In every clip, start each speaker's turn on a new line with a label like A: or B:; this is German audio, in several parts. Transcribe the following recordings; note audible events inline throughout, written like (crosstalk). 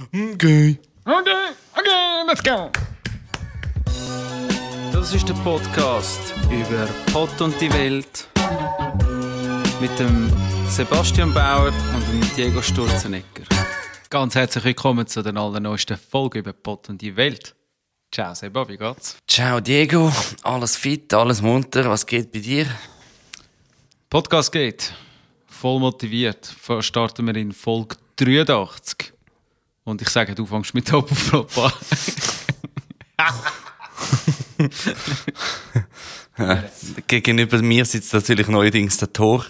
A: Okay.
B: Okay, okay, let's go.
C: Das ist der Podcast über Pott und die Welt mit dem Sebastian Bauer und dem Diego Sturzenegger. Ganz herzlich willkommen zu der allerneuesten Folge über Pott und die Welt. Ciao Seba, wie geht's?
A: Ciao Diego, alles fit, alles munter, was geht bei dir?
C: Podcast geht. Voll motiviert. Starten wir in Folge 83. Und ich sage, du fängst mit Top auf Flop an.
A: Gegenüber mir sitzt natürlich neuerdings der Tor.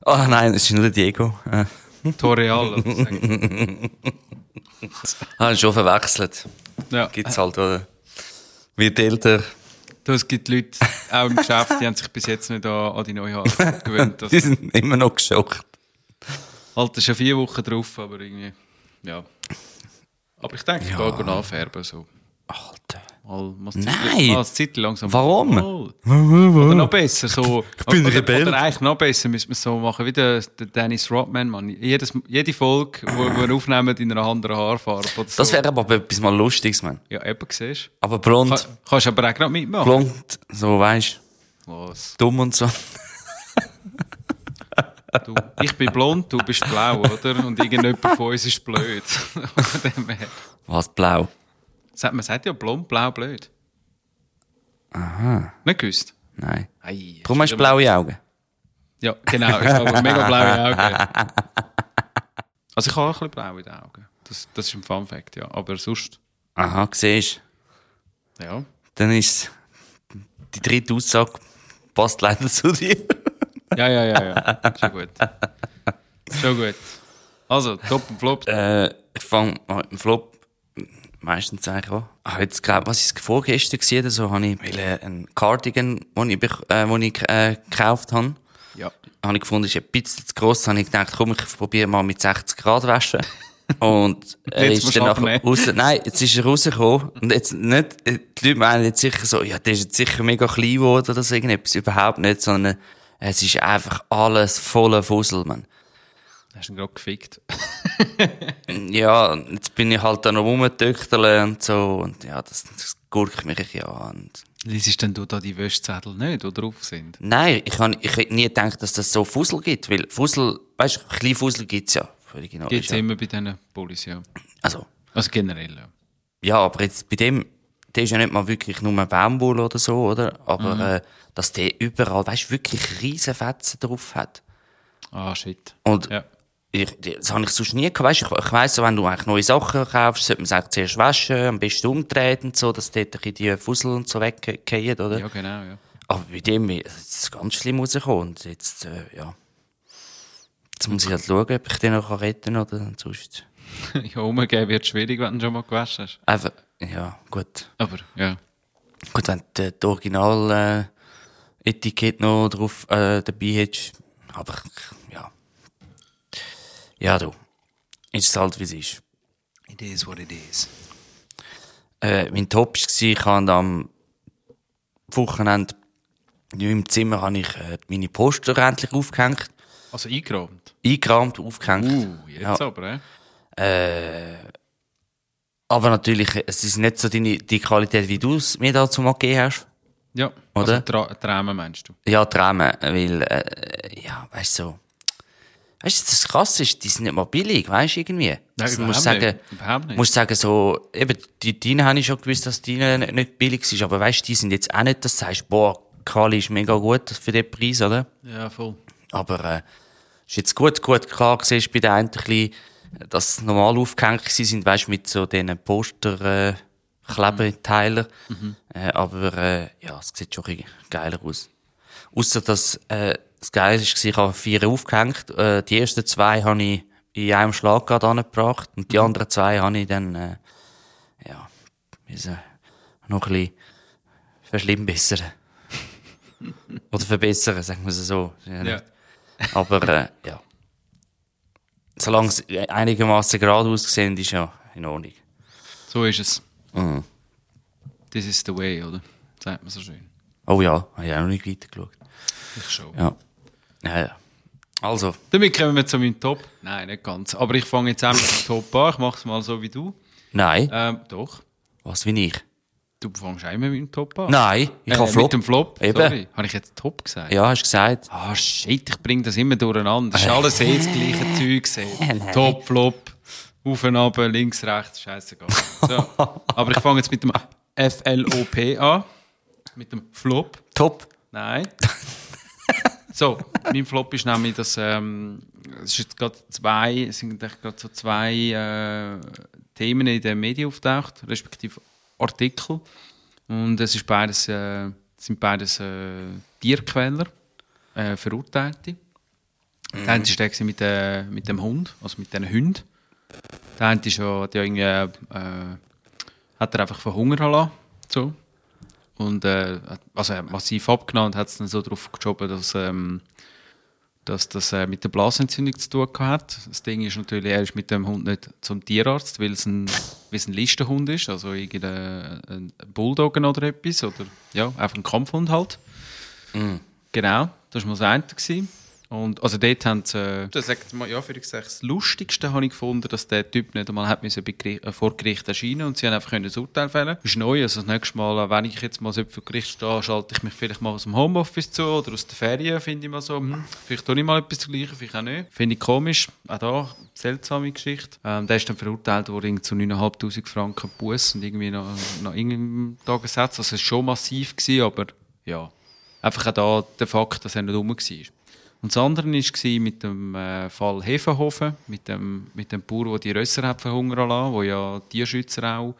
A: Ah oh, nein, das ist nur der Diego. Äh.
C: Tor Real. oder sagen. (laughs)
A: Ah, schon verwechselt.
C: Ja.
A: Gibt's halt, oder? Wird älter.
C: Es gibt Leute, auch im Geschäft, die haben sich bis jetzt nicht an, an die neue Haare gewöhnt. (laughs)
A: Die
C: Das,
A: sind immer noch geschockt.
C: Alter, schon vier Wochen drauf, aber irgendwie, ja. Aber ich denke, ich
A: Ja.
C: gehe nachfärben, so.
A: Alter.
C: Mal, mal
A: Nein.
C: Mal Zeit langsam.
A: Warum?
C: Mal. Oder noch besser, so. Ich
A: bin
C: oder,
A: Rebell.
C: Oder eigentlich noch besser müssen wir es so machen, wie der, der Dennis Rodman, Mann. Jedes, jede Folge, wo wir aufnehmen, in einer anderen Haarfarbe so.
A: Das wäre aber etwas mal Lustiges, man.
C: Ja, eben, siehst
A: Aber
C: du.
A: blond,
C: Ka- Kannst aber auch gerade mitmachen.
A: blond, so weißt
C: Was?
A: dumm und so.
C: Du, ich bin blond, du bist blau, oder? Und irgendjemand von uns ist blöd. (laughs)
A: Was blau?
C: Man sagt ja blond, blau, blöd. Aha. Nicht gewusst?
A: Nein.
C: Ei,
A: Darum hast du blaue Augen.
C: Ja, genau. Ich habe mega blaue Augen. (laughs) Also ich habe auch ein bisschen blau in den Augen. Das, das ist ein Fun Fact, ja. Aber sonst,
A: Aha, siehst
C: ja.
A: Dann ist die dritte Aussage passt leider zu dir.
C: Ja, ja, ja, ja. Schon gut. Schon gut. Also, Top und Flop.
A: Äh, ich fange mit dem Flop meistens eigentlich an. Ah, jetzt glaub, was ist vorgestern gesehen so, habe ich wollte einen Cardigan, den ich, äh, den ich äh, gekauft habe.
C: Ja.
A: Habe ich gefunden, ist ein bisschen zu gross. Habe ich gedacht, komm, ich probiere mal mit 60 Grad waschen. (laughs) Und er
C: Jetzt
A: ist dann nachher raus, nein, jetzt ist er rausgekommen. Und jetzt nicht, äh, die Leute meinen jetzt sicher so, ja, der ist jetzt sicher mega klein geworden oder so irgendetwas. Überhaupt nicht, sondern es ist einfach alles voller Fussel, man.
C: Hast du ihn gerade gefickt? (laughs)
A: Ja, jetzt bin ich halt da noch rumgetöchterle und so. Und ja, das, das gurkt mich ja an. Und
C: Liesest denn du da die Wäschzettel nicht, die drauf sind?
A: Nein, ich habe ich hätte nie gedacht, dass das so Fussel gibt. Weil Fussel, weißt du, kleine Fussel gibt's ja. Völlig genau.
C: Gibt es
A: ja.
C: immer bei diesen Pullis, ja.
A: Also,
C: Also generell, ja.
A: ja, aber jetzt bei dem, der ist ja nicht mal wirklich nur Baumwolle oder so, oder? Aber, äh, dass der überall, weißt wirklich riesen Fetzen drauf hat.
C: Ah, shit.
A: Und
C: Ja.
A: ich, das habe ich sonst nie gehabt. Weißt, ich, ich weiss, wenn du eigentlich neue Sachen kaufst, sollte man es eigentlich zuerst waschen, am besten umdrehen und so, dass dort ein die Fussel und so weggehen, oder?
C: Ja, genau, ja.
A: Aber bei dem ist es ganz schlimm rausgekommen. Und jetzt, äh, ja. Jetzt muss ich halt schauen, ob ich den noch retten kann oder sonst. (laughs)
C: ja, umgehen wird schwierig, wenn du schon mal gewaschen hast.
A: Einfach, ja, gut.
C: Aber, ja.
A: Gut, wenn du die Original, äh, Etikett noch drauf, äh, dabei hättest. Aber, ja. Ja, du. Ist es halt, wie es ist.
C: It is what it is.
A: Äh, mein Top war, ich habe am Wochenende in meinem Zimmer habe ich, äh, meine Poster endlich aufgehängt.
C: Also eingerahmt.
A: Eingerahmt, aufgehängt.
C: Uh, jetzt
A: Ja.
C: aber, äh?
A: Aber natürlich, es ist nicht so deine, die Qualität, wie du es mir dazu mal gegeben hast.
C: Ja.
A: Oder?
C: Also Träume meinst du?
A: Ja, Träume, weil, äh, ja, weißt du, so. Weißt du, das krass ist, die sind nicht mal billig, weißt du, irgendwie. Also,
C: überhaupt
A: musst sagen,
C: nicht.
A: Musst sagen, so, eben, die deine habe ich schon gewusst, dass die nicht, nicht billig ist, aber weißt du, die sind jetzt auch nicht, dass du sagst, boah, Quali ist mega gut für den Preis, oder?
C: Ja, voll.
A: Aber, äh, ist jetzt gut, gut klar gesehen, bei der einen ein bisschen, dass sie normal aufgehängt sind, weißt du, mit so diesen Poster, äh, Klebeteilen. Äh, aber, äh, ja, es sieht schon ein geiler aus. Ausser, dass, äh, das Geile ist, ich habe vier aufgehängt. Äh, die ersten zwei habe ich in einem Schlag gerade angebracht. Und die anderen zwei habe ich dann, äh, ja, müssen noch ein bisschen verschlimmbessern. (laughs) Oder verbessern, sagen wir es so. Ja,
C: Ja.
A: aber äh, ja. Solange es einigermaßen gerade aussehen, ist ja in Ordnung.
C: So ist es.
A: Mhm.
C: This is the way, oder? Sagt man so schön.
A: Oh ja, habe ich auch noch nicht weiter geschaut.
C: Ich schon.
A: Ja. Ja, ja. Also,
C: Damit kommen wir zu meinem Top. Nein, nicht ganz. Aber ich fange jetzt auch mit dem Top an. Ich mache es mal so wie du.
A: nein.
C: Ähm, doch.
A: Was wie ich?
C: Du fängst auch immer mit dem Top an.
A: Nein, ich
C: äh,
A: habe Flop.
C: Mit dem Flop.
A: Eben.
C: Sorry. Habe ich jetzt Top gesagt?
A: Ja, hast du gesagt.
C: Ah, shit, ich bringe das immer durcheinander. Das ist alles eh das gleiche Zeug. (laughs) Top, Flop, auf und ab, links, rechts, scheißegal. So. Aber ich fange jetzt mit dem FLOP an. Mit dem Flop.
A: Top.
C: Nein. so, mein Flop ist nämlich, dass ähm, es ist jetzt gerade zwei, es sind gerade so zwei äh, Themen in den Medien auftaucht, respektive Artikel. Und es ist beides, äh, sind beides äh, Tierquäler, äh, Verurteilte. Der eine war gewesen mit, äh, mit dem Hund, also mit diesen Hunden. Der eine ist ja, hat ja irgendwie, äh, hat er einfach verhungern lassen. So. Und äh, also er hat massiv abgenommen und hat es dann so darauf geschoben, dass, ähm, dass das äh, mit der Blasenentzündung zu tun hat. Das Ding ist natürlich, er ist mit dem Hund nicht zum Tierarzt, weil es ein, weil es ein Listenhund ist, also irgendein ein Bulldoggen oder etwas, oder ja, einfach ein Kampfhund halt. Genau, das war mal das eine. Und also dort haben sie, äh, das sagt mal, ja, für ich sage, das Lustigste habe ich gefunden, dass der Typ nicht einmal hat müssen äh, vor Gericht erscheinen und sie haben einfach können ein Urteil fällen. Das ist neu, also das nächste Mal, wenn ich jetzt mal so vor Gericht stehe, schalte ich mich vielleicht mal aus dem Homeoffice zu oder aus der Ferien, finde ich mal so, hm, vielleicht tue ich mal etwas zugleichen, vielleicht auch nicht. Finde ich komisch, auch da, seltsame Geschichte. Ähm, der ist dann verurteilt worden zu 9'500 Franken Bus und irgendwie noch, noch irgendeinem Tagessatz. Also es war schon massiv, gewesen, aber ja, einfach auch da der Fakt, dass er nicht rum war. Und das andere war mit dem äh, Fall Hefenhofen, mit dem, mit dem Bauer, der die Rösser hat verhungern lassen, wo ja Tierschützer auch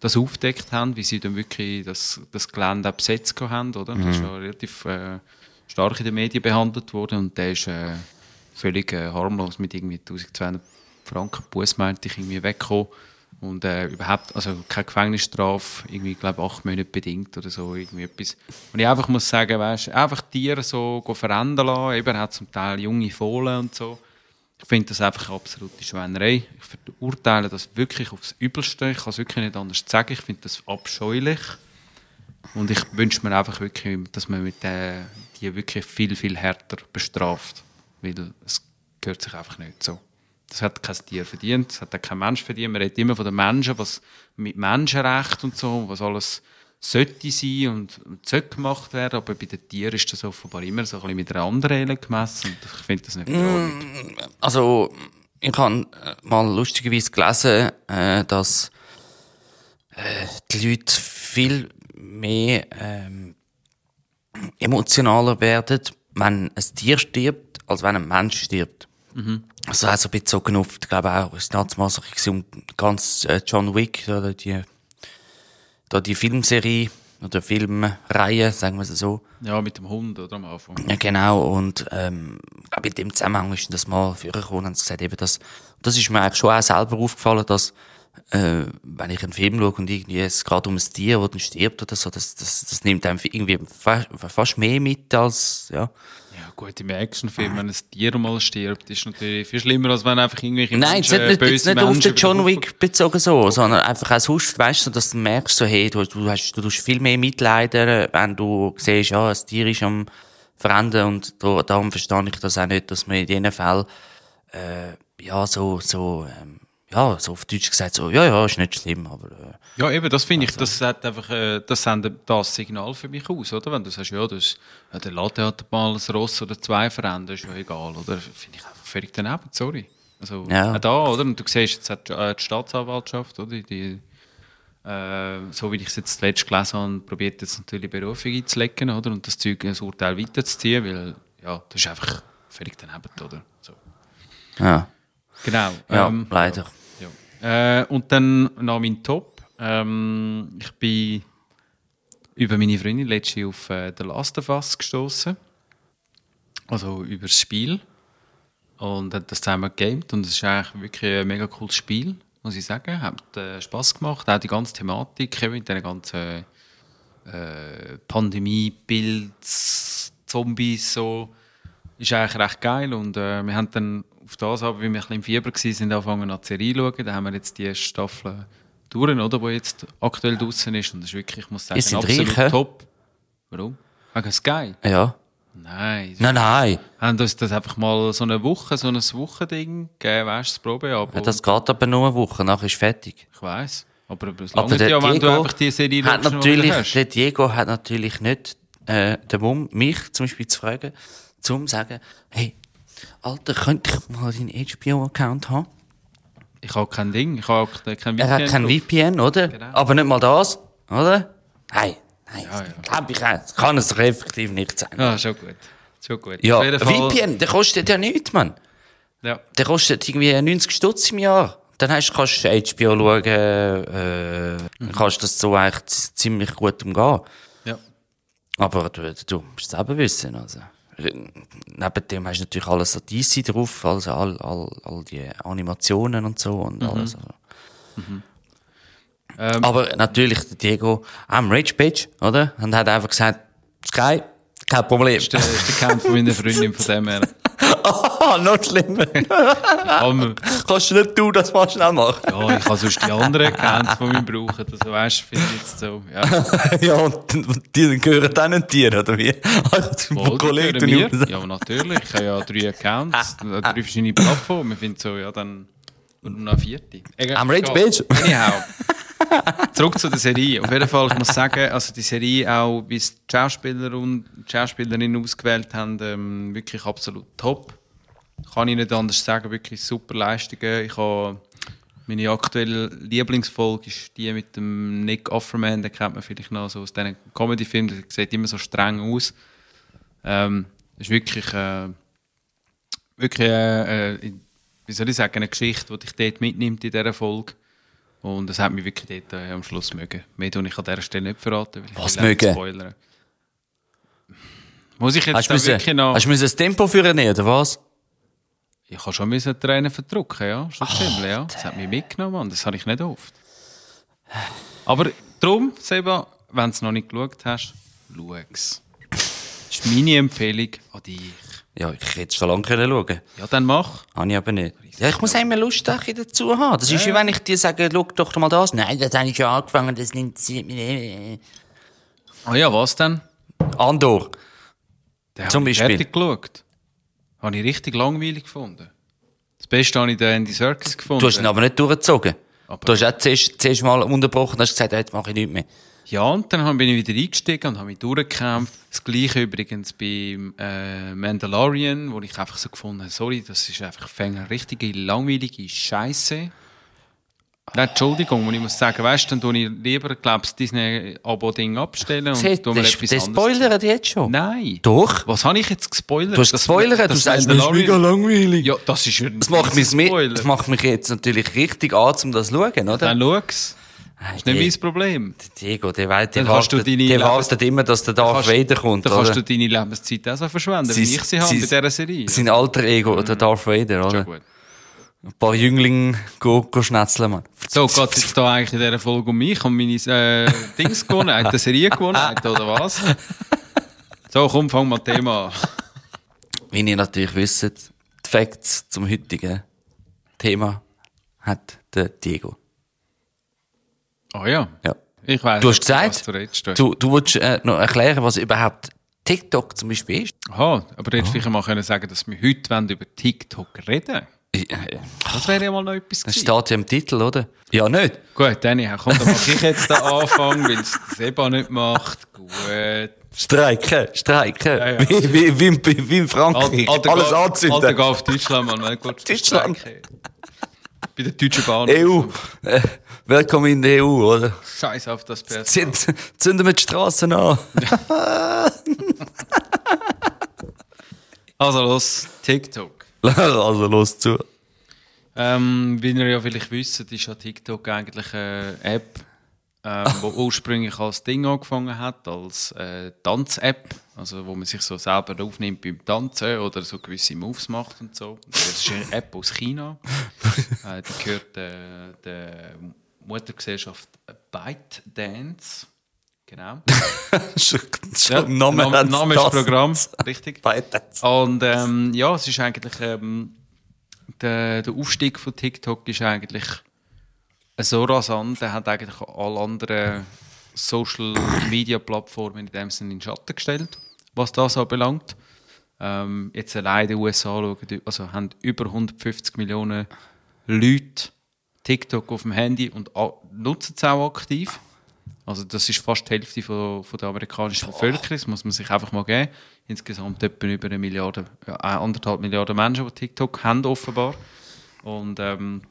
C: das aufdeckt haben, wie sie dann wirklich das, das Gelände besetzt haben. Oder? Das ist ja relativ äh, stark in den Medien behandelt worden und der ist äh, völlig äh, harmlos mit irgendwie 1200 Franken Buß, meinte ich, irgendwie weggekommen. Und äh, überhaupt, also keine Gefängnisstrafe, irgendwie, glaube acht Monate bedingt oder so, irgendwie etwas. Und ich einfach muss sagen, weißt, einfach Tiere so verändern lassen, eben, hat zum Teil junge Fohlen und so. Ich finde das einfach eine absolute Schweinerei. Ich verurteile das wirklich aufs Übelste. Ich kann es wirklich nicht anders sagen. Ich finde das abscheulich. Und ich wünsche mir einfach wirklich, dass man mit den, die wirklich viel, viel härter bestraft. Weil es gehört sich einfach nicht so. Das hat kein Tier verdient, das hat auch kein Mensch verdient. Man redet immer von den Menschen, was mit Menschenrecht und so, was alles sollte sein und und sollte gemacht werden, aber bei den Tieren ist das offenbar immer so ein bisschen mit einer anderen Eile gemessen und ich finde das nicht verordnet.
A: Also, ich habe äh, mal lustigerweise gelesen, äh, dass äh, die Leute viel mehr ähm, emotionaler werden, wenn ein Tier stirbt, als wenn ein Mensch stirbt. Also, also bezogen auf, ich glaube auch, so bisschen um ganz äh, John Wick, oder die, da die Filmserie, oder Filmreihe, sagen wir es so.
C: Ja, mit dem Hund oder am Anfang.
A: Ja, genau. Und, ähm, in dem Zusammenhang ist das mal vorgekommen und gesagt, eben, das, das ist mir eigentlich schon auch selber aufgefallen, dass, äh, wenn ich einen Film schaue und irgendwie es geht um ein Tier, das dann stirbt oder so, das, das, das nimmt einem irgendwie fa fast mehr mit als, ja.
C: Ja, gut, im Actionfilm, wenn ein Tier mal stirbt, ist natürlich viel schlimmer, als wenn einfach irgendwelche
A: Nein,
C: Menschen,
A: nicht, nicht,
C: böse
A: jetzt nicht auf
C: Menschen
A: den John Wick bezogen so, sondern einfach auch sonst, weißt du, dass du merkst, so, hey, du, du hast, du tust viel mehr mitleiden, wenn du siehst, ja, ein Tier ist am Verenden und da, darum verstehe ich das auch nicht, dass man in diesen Fällen, äh, ja, so, so, ähm, ja, so auf Deutsch gesagt, so, ja, ja, ist nicht schlimm, aber, äh,
C: Ja, eben, das finde ich,
A: Also.
C: das hat einfach, äh, das sendet das Signal für mich aus, oder? Wenn du sagst, ja, das, ja der Latte hat mal ein Ross oder zwei verändert, ist ja egal, oder? Finde ich einfach völlig daneben, sorry. Also,
A: Ja.
C: da, oder? Und du siehst jetzt hat, äh, die Staatsanwaltschaft, oder? Die, äh, so wie ich es jetzt zuletzt gelesen habe, probiert jetzt natürlich Berufung einzulegen, oder? Und das Zeug, das Urteil weiterzuziehen, weil, ja, das ist einfach völlig daneben, oder? So.
A: ja,
C: Genau.
A: ja,
C: ähm,
A: leider.
C: Äh, und dann noch mein Top. Ähm, ich bin über meine Freundin letztens auf äh, The Last of Us gestoßen. Also über das Spiel. Und hat das zusammen gegamed. Und es ist eigentlich wirklich ein mega cooles Spiel, muss ich sagen. Hat äh, Spass gemacht. Auch die ganze Thematik mit den ganzen äh, Pandemie, Bilds, Zombies, so. Ist eigentlich recht geil. Und äh, wir haben dann auf das, aber wie wir ein bisschen im Fieber waren, sind angefangen an die Serie zu schauen. Da haben wir jetzt die Staffel durch, oder, die jetzt aktuell draußen ist. Und das ist wirklich, ich muss sagen, absolut
A: reich,
C: top. Warum? Wegen Sky?
A: Ja.
C: Nein.
A: Nein, nein.
C: Haben uns das einfach mal so eine Woche, so ein Wochending gegeben, weißt du, das Probeabo?
A: Das geht aber nur eine Woche, nachher ist fertig.
C: ich weiss. Aber es
A: der
C: ja, wenn du
A: Diego
C: einfach die Serie
A: hat
C: schaust, du
A: natürlich, der Diego hat natürlich nicht äh, den Mumm, mich zum Beispiel zu fragen, zum zu sagen, hey, Alter, könnte ich mal deinen HBO-Account haben?
C: Ich habe kein Ding, ich habe kein
A: Er hat kein. VPN, oder?
C: Genau.
A: Aber nicht mal das, oder? Nein, nein,
C: Ja, ja.
A: glaub ich. Das kann es doch effektiv nicht sein.
C: Ja, schon gut. Schon gut.
A: Ja, VPN, der kostet ja nichts, Mann.
C: Ja.
A: Der kostet irgendwie 90 Stutz im Jahr. Dann hast, kannst du HBO schauen, äh,
C: Mhm.
A: kannst das so eigentlich ziemlich gut umgehen.
C: ja.
A: Aber du, du musst es selber wissen. Also. Neben dem hast du natürlich alles so DC drauf, also all, all, all die Animationen und so und alles. Also.
C: Ähm,
A: Aber natürlich, der Diego, am Rage Page, oder? Und hat einfach gesagt, Sky, kein Problem.
C: Das ist der, Count von meiner Freundin von dem her.
A: Ah, (laughs) noch schlimmer. Kannst du nicht du das mal schnell machen?
C: ja, ich kann sonst die anderen Accounts von mir brauchen. Also, weißt du, finde jetzt so. Ja, (laughs)
A: ja, und, und die gehören dann nicht dir, oder wie? Also, Kollegen,
C: die gehören
A: du-
C: mir. Ja, natürlich. Ich habe ja drei Accounts, (laughs) äh, drei verschiedene Plattformen. Ich finde so, ja, dann nur noch eine vierte. Egal,
A: Am Rage
C: egal.
A: Page.
C: Anyhow. (laughs) Zurück zu der Serie. Auf jeden Fall, ich muss sagen, also die Serie auch, wie es die Schauspieler und die Schauspielerinnen ausgewählt haben, ähm, wirklich absolut top. Kann ich nicht anders sagen, wirklich super Leistungen. Ich habe meine aktuelle Lieblingsfolge ist die mit dem Nick Offerman, den kennt man vielleicht noch so aus diesen Comedy-Filmen, der sieht immer so streng aus. Ähm, ist wirklich, äh, wirklich äh, äh, wie soll ich sagen, eine Geschichte, die dich dort mitnimmt in dieser Folge. Und das hat mich wirklich dort äh, am Schluss mögen. Mehr tue ich an dieser Stelle nicht verraten, weil ich
A: Was
C: nicht
A: mögen?
C: spoilern. Muss ich jetzt
A: Hast
C: da
A: müssen,
C: wirklich noch...
A: hast du das Tempo führen, oder was?
C: Ich habe schon müssen Tränen verdrücken, ja. Schon ziemlich, ja. Das hat mich mitgenommen, Mann. Das habe ich nicht oft. Aber darum, Seba, wenn du es noch nicht geschaut hast, schau es. Das ist meine Empfehlung an dich.
A: Ja, ich hätte schon lange können schauen
C: Ja, dann mach.
A: Habe ich aber nicht. Ja, ich muss einmal Lust dazu haben. Das ist wie wenn ich dir sage, schau doch mal das. Nein, das habe ich schon angefangen, das mich nicht.
C: Ah ja, was denn?
A: Andor.
C: Den
A: Zum Beispiel.
C: fertig geschaut. Habe ich richtig langweilig gefunden. Das Beste habe ich den Andy Serkis gefunden.
A: Du hast ihn aber nicht durchgezogen.
C: Aber-
A: du hast auch zuerst, zuerst mal unterbrochen und hast gesagt, jetzt mache ich nichts mehr.
C: Ja, und dann bin ich wieder eingestiegen und habe mich durchgekämpft. Das gleiche übrigens beim äh, Mandalorian, wo ich einfach so gefunden habe, sorry, das ist einfach eine richtige langweilige Scheiße. Nein, Entschuldigung, und ich muss sagen, weißt du, dann tue ich lieber, glaubst das Disney-Abo-Ding abstellen und
A: Das,
C: tue mir
A: das,
C: etwas
A: das spoilert jetzt schon.
C: Nein.
A: Doch.
C: Was habe ich jetzt gespoilert?
A: Du hast
C: Das-
A: gespoilert, du
C: das
A: sagst, das ist mega langweilig.
C: Ja, das ist ein
A: Das macht, mich,
C: Spoiler.
A: mit, das macht mich jetzt natürlich richtig an, um das zu schauen, oder?
C: Dann schau es.
A: Hey,
C: Das ist nicht mein Problem.
A: Diego, der, der,
C: du
A: wartet, der wartet immer, dass der Darth
C: kannst-
A: Vader kommt,
C: Dann kannst
A: oder?
C: du deine Lebenszeit auch so verschwenden,
A: Sein-
C: wie ich sie habe bei dieser Serie.
A: Sein alter Ego, der Darth Vader,
C: Schon
A: oder?
C: gut.
A: Ein paar Jünglinge go, go schnetzeln, Mann.
C: So, geht es jetzt da eigentlich in dieser Folge um mich und meine äh, Dings gewonnen, die Serie gewonnen, oder was? So, komm, fang mal Thema an.
A: Wie ihr natürlich wisst, die Facts zum heutigen Thema hat der Diego.
C: Ah ja.
A: Ja.
C: Ich weiß
A: Du hast
C: nicht, was
A: gesagt,
C: du
A: du, du willst äh, noch erklären, was überhaupt TikTok zum Beispiel ist.
C: Aha, aber du hättest vielleicht mal können sagen, dass wir heute über TikTok reden Das wäre ja mal noch etwas
A: Das
C: gewesen.
A: steht ja im Titel, oder? Ja, nicht.
C: Gut, Danny, komm, dann mache ich jetzt den Anfang, weil es der Seba nicht macht. Gut.
A: Streiken, streiken.
C: Ja, ja.
A: Wie, wie, wie, in- wie in Frankreich.
C: Alter,
A: Alles
C: Alter,
A: anzünden.
C: geh auf Deutschland, Mann.
A: Deutschland.
C: Bei der deutschen Bahn.
A: EU. Äh, willkommen in der EU, oder?
C: Scheiß auf das Pferd.
A: Zünd, zünden wir die Straßen an.
C: Also los, TikTok.
A: Also los zu.
C: Ähm, wie ihr ja vielleicht wisst, ist ja TikTok eigentlich eine App, ähm, (laughs) die ursprünglich als Ding angefangen hat, als äh, Tanz-App, also wo man sich so selber aufnimmt beim Tanzen oder so gewisse Moves macht und so. Das ist eine App aus China. (laughs) äh, die gehört äh, der Muttergesellschaft ByteDance. Genau. (laughs)
A: Schon, schon Name,
C: Name, Name ist. Programm, richtig. Und ähm, ja, es ist eigentlich ähm, der, der Aufstieg von TikTok ist eigentlich so rasant, der hat eigentlich alle anderen Social Media Plattformen in dem Sinne in den Schatten gestellt. was das anbelangt. Ähm, jetzt allein in den USA schauen, also haben über 150 Millionen Leute TikTok auf dem Handy und nutzen es auch aktiv. Also das ist fast die Hälfte von, von der amerikanischen Bevölkerung, das muss man sich einfach mal geben. Insgesamt etwa über eine Milliarde, ja, anderthalb Milliarden Menschen, die TikTok haben offenbar. Und ähm,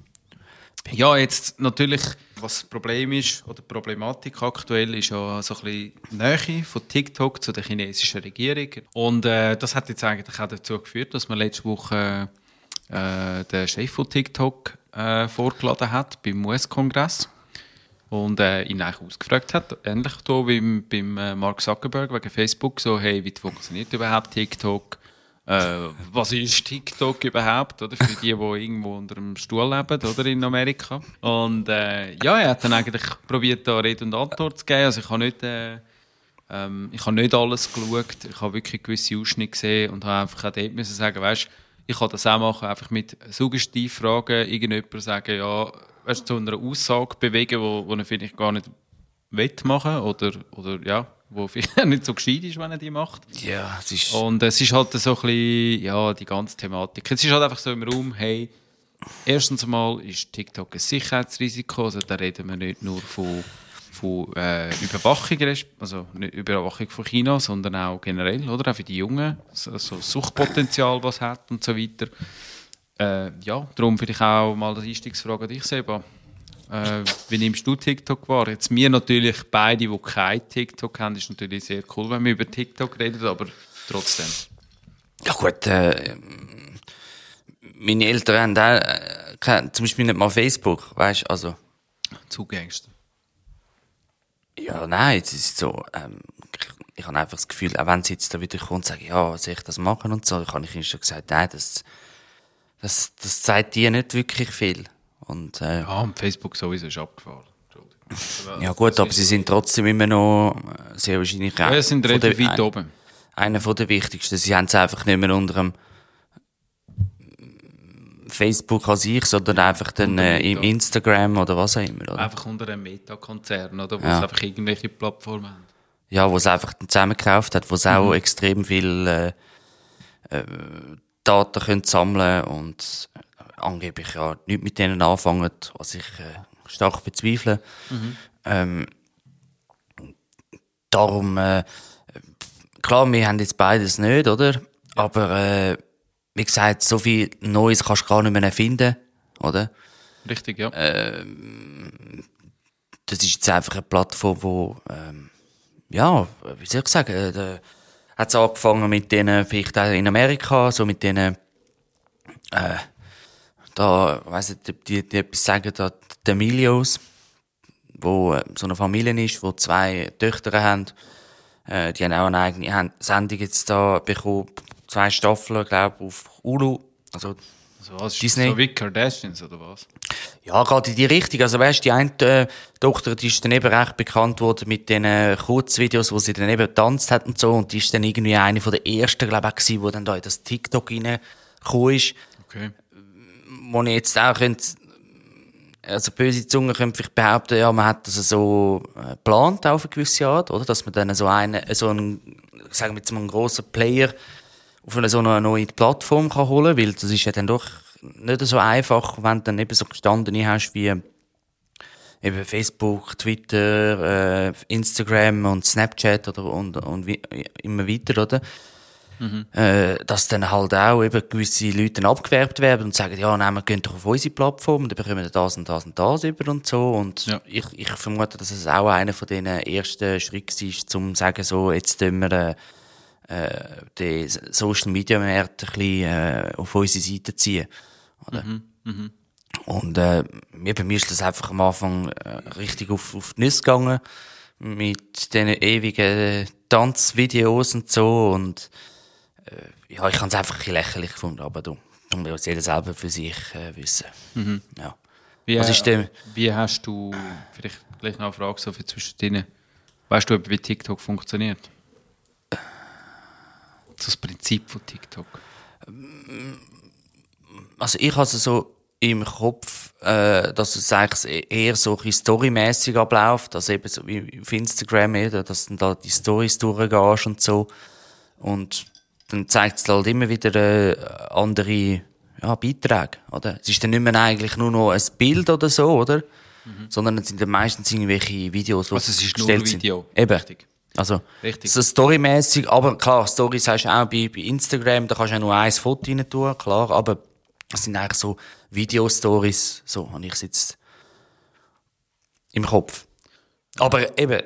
C: ja, jetzt natürlich, was das Problem ist, oder die Problematik aktuell, ist ja so ein bisschen Nähe von TikTok zu der chinesischen Regierung. Und äh, das hat jetzt eigentlich auch dazu geführt, dass man letzte Woche äh, den Chef von TikTok äh, vorgeladen hat beim US-Kongress und äh, ihn eigentlich ausgefragt hat, ähnlich hier wie beim äh, Mark Zuckerberg wegen Facebook, so hey, wie funktioniert überhaupt TikTok? Äh, was ist TikTok überhaupt, oder? Für die, die irgendwo unter dem Stuhl leben, oder? In Amerika. Und, äh, ja, er hat dann eigentlich probiert, da Rede und Antwort zu geben. Also ich habe nicht, äh, ähm, ich habe nicht alles geschaut. Ich habe wirklich gewisse Ausschnitte gesehen und habe einfach auch dort müssen sagen, weißt, ich kann das auch machen, einfach mit Suggestivfragen irgendjemand sagen, ja, weißt, zu einer Aussage bewegen, wo, wo er vielleicht gar nicht machen oder, oder ja, wo (laughs) vielleicht nicht so gescheit ist, wenn er die macht.
A: Ja, es ist...
C: Und es ist halt so ein bisschen, ja, die ganze Thematik. Es ist halt einfach so im Raum, hey, erstens mal ist TikTok ein Sicherheitsrisiko, also da reden wir nicht nur von, von äh, Überwachung, also nicht Überwachung von China, sondern auch generell, oder? Auch für die Jungen, so, so Suchtpotenzial, was hat und so weiter. Äh, ja, darum vielleicht auch mal die Einstiegsfrage an dich, Seba. Äh, wie nimmst du TikTok wahr? Jetzt wir natürlich beide, die kein TikTok haben, ist natürlich sehr cool, wenn wir über TikTok reden, aber trotzdem.
A: Ja gut, äh, meine Eltern haben auch, äh, zum Beispiel nicht mal Facebook, weißt du, also.
C: Zugängst.
A: Ja, nein, es ist so, ähm, ich, ich habe einfach das Gefühl, auch wenn sie jetzt da wieder kommen und sagen, ja, soll ich das machen und so, habe ich ihnen schon gesagt, nein, das, das, das zeigt dir nicht wirklich viel. Und, äh,
C: ja, und Facebook sowieso ist abgefahren.
A: Ja gut, aber sie sind trotzdem immer noch äh, sehr wahrscheinlich
C: ja, sie sind relativ weit oben.
A: Einer von der wichtigsten. Sie haben es einfach nicht mehr unter dem Facebook an sich, sondern einfach dann äh, im Instagram oder was auch immer. Oder?
C: Einfach unter einem Meta-Konzern, oder? Wo ja. es einfach irgendwelche Plattformen haben.
A: Ja, wo es einfach zusammengekauft hat, wo es mhm. auch extrem viel äh, äh, Daten können sammeln und angeblich ja nicht mit denen anfangen, was ich äh, stark bezweifle. Mhm. Ähm, darum, äh, klar, wir haben jetzt beides nicht, oder? Aber äh, wie gesagt, so viel Neues kannst du gar nicht mehr finden, oder?
C: Richtig, ja.
A: Ähm, das ist jetzt einfach eine Plattform, wo, ähm, ja, wie soll ich sagen, äh, hat es angefangen mit denen, vielleicht auch in Amerika, so mit denen, äh, da, weiss nicht, die, die etwas sagen, da, die Emilios, wo äh, so eine Familie ist, wo zwei Töchter haben, äh, die haben auch eine eigene Sendung jetzt da bekommen, zwei Staffeln, glaube auf Ulu, also
C: also was, Disney. So wie Kardashians oder was?
A: Ja, gerade in die Richtung. Also weißt, die eine äh, Tochter, die ist dann eben recht bekannt worden mit den äh, Kurzvideos, wo sie dann eben getanzt hat und so. Und die ist dann irgendwie eine von der ersten, glaube ich, gewesen, wo dann da in das TikTok reingekommen ist.
C: Okay
A: wo ich jetzt auch könnte, also böse Zungen können vielleicht behaupten, ja, man hat das so äh, geplant auf eine gewisse Art, oder? Dass man dann so einen, so einen, sagen wir jetzt mal einen grossen Player auf eine so eine neue Plattform kann holen, weil das ist ja dann doch nicht so einfach, wenn du dann eben so gestanden hast wie eben Facebook, Twitter, äh, Instagram und Snapchat oder und, und wie, immer weiter, oder? Mhm. Äh, dass dann halt auch eben gewisse Leute abgewerbt werden und sagen, ja, nein, wir gehen doch auf unsere Plattform, dann bekommen wir das und das und das über und so. Und ja. ich, ich vermute, dass es auch einer von den ersten Schritten ist, um zu sagen, so, jetzt tun wir, äh, äh die Social Media Märkte ein bisschen, äh, auf unsere Seite ziehen. Oder? Mhm. Mhm. Und, äh, mir, bei mir ist das einfach am Anfang äh, richtig auf, auf die Nüsse gegangen. Mit den ewigen Tanzvideos und so und, äh, ja, ich habe es einfach ein lächerlich gefunden, aber du, du muss jeder selber für sich äh, wissen. Mhm. Ja.
C: Wie, Was ist denn? Wie hast du, vielleicht gleich noch eine Frage so für zwischendrin, weißt du, wie TikTok funktioniert? Das Prinzip von TikTok.
A: Also ich habe es so im Kopf, äh, dass es eigentlich eher so ein storymäßig abläuft, also eben so wie auf Instagram, dass du da die Stories durchgehst und so. Und dann zeigt es halt immer wieder äh, andere ja, Beiträge, oder? Es ist dann nicht mehr eigentlich nur noch ein Bild oder so, oder? Sondern es sind dann meistens irgendwelche Videos, die
C: Mhm. Also es ist nur
A: sind.
C: Video.
A: Eben.
C: Richtig.
A: Also,
C: Richtig.
A: so storymäßig, aber klar, Stories hast du auch bei, bei Instagram, da kannst du ja nur ein Foto rein tun, klar, aber es sind eigentlich so Video-Stories, so habe ich es jetzt im Kopf. Aber eben,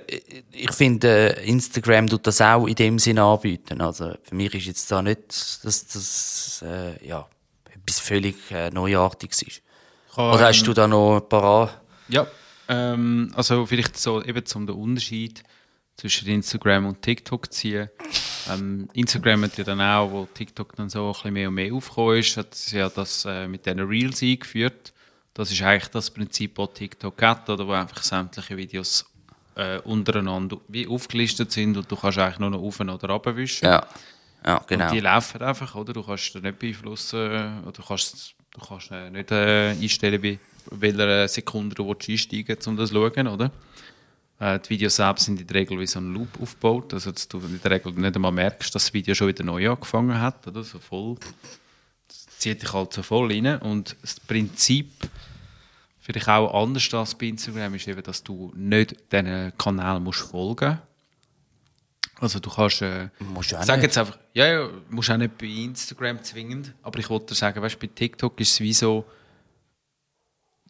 A: ich finde, äh, Instagram tut das auch in dem Sinne anbieten. Also für mich ist jetzt da nicht, dass das äh, ja, etwas völlig äh, Neuartiges ist.
C: Kann,
A: Oder hast du da noch ein paar
C: Ja, ähm, also vielleicht so eben zum Unterschied zwischen Instagram und TikTok ziehen. Ähm, Instagram hat ja dann auch, wo TikTok dann so ein bisschen mehr und mehr aufgekommen ist, hat es ja das äh, mit diesen Reels eingeführt. Das ist eigentlich das Prinzip, das TikTok hat, oder wo einfach sämtliche Videos äh, untereinander wie aufgelistet sind und du kannst eigentlich nur noch auf oder abwischen.
A: Ja, ja genau.
C: Und die laufen einfach, oder? Du kannst da nicht beeinflussen, oder du kannst, du kannst äh, nicht äh, einstellen, bei welcher Sekunde du einsteigen willst, um das zu schauen, oder? Äh, die Videos selbst sind in der Regel wie so ein Loop aufgebaut, also dass du in der Regel nicht einmal merkst, dass das Video schon wieder neu angefangen hat, oder? So voll, das zieht dich halt so voll rein. Und das Prinzip vielleicht auch anders als bei Instagram ist eben, dass du nicht diesen Kanal musst folgen. Also du kannst, äh,
A: Musst du auch
C: sag
A: nicht.
C: jetzt einfach, ja, ja, musst auch nicht bei Instagram zwingend, aber ich wollte dir sagen, weißt, bei TikTok ist es wie so,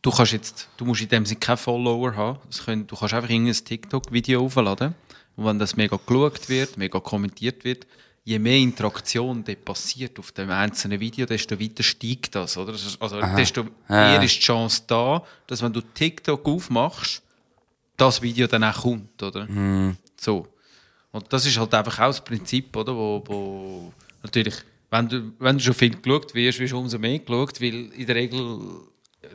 C: du kannst jetzt, du musst in dem Sinne keine Follower haben, können, du kannst einfach irgendein TikTok-Video aufladen und wenn das mega geschaut wird, mega kommentiert wird, je mehr Interaktion dort passiert auf dem einzelnen Video, desto weiter steigt das, oder? Also desto
A: Ah.
C: eher ist die Chance da, dass wenn du TikTok aufmachst, das Video dann auch kommt, oder? So. Und das ist halt einfach auch das Prinzip, oder? Wo, wo natürlich, wenn du, wenn du schon viel geschaut wirst, wirst du umso mehr geschaut, weil in der Regel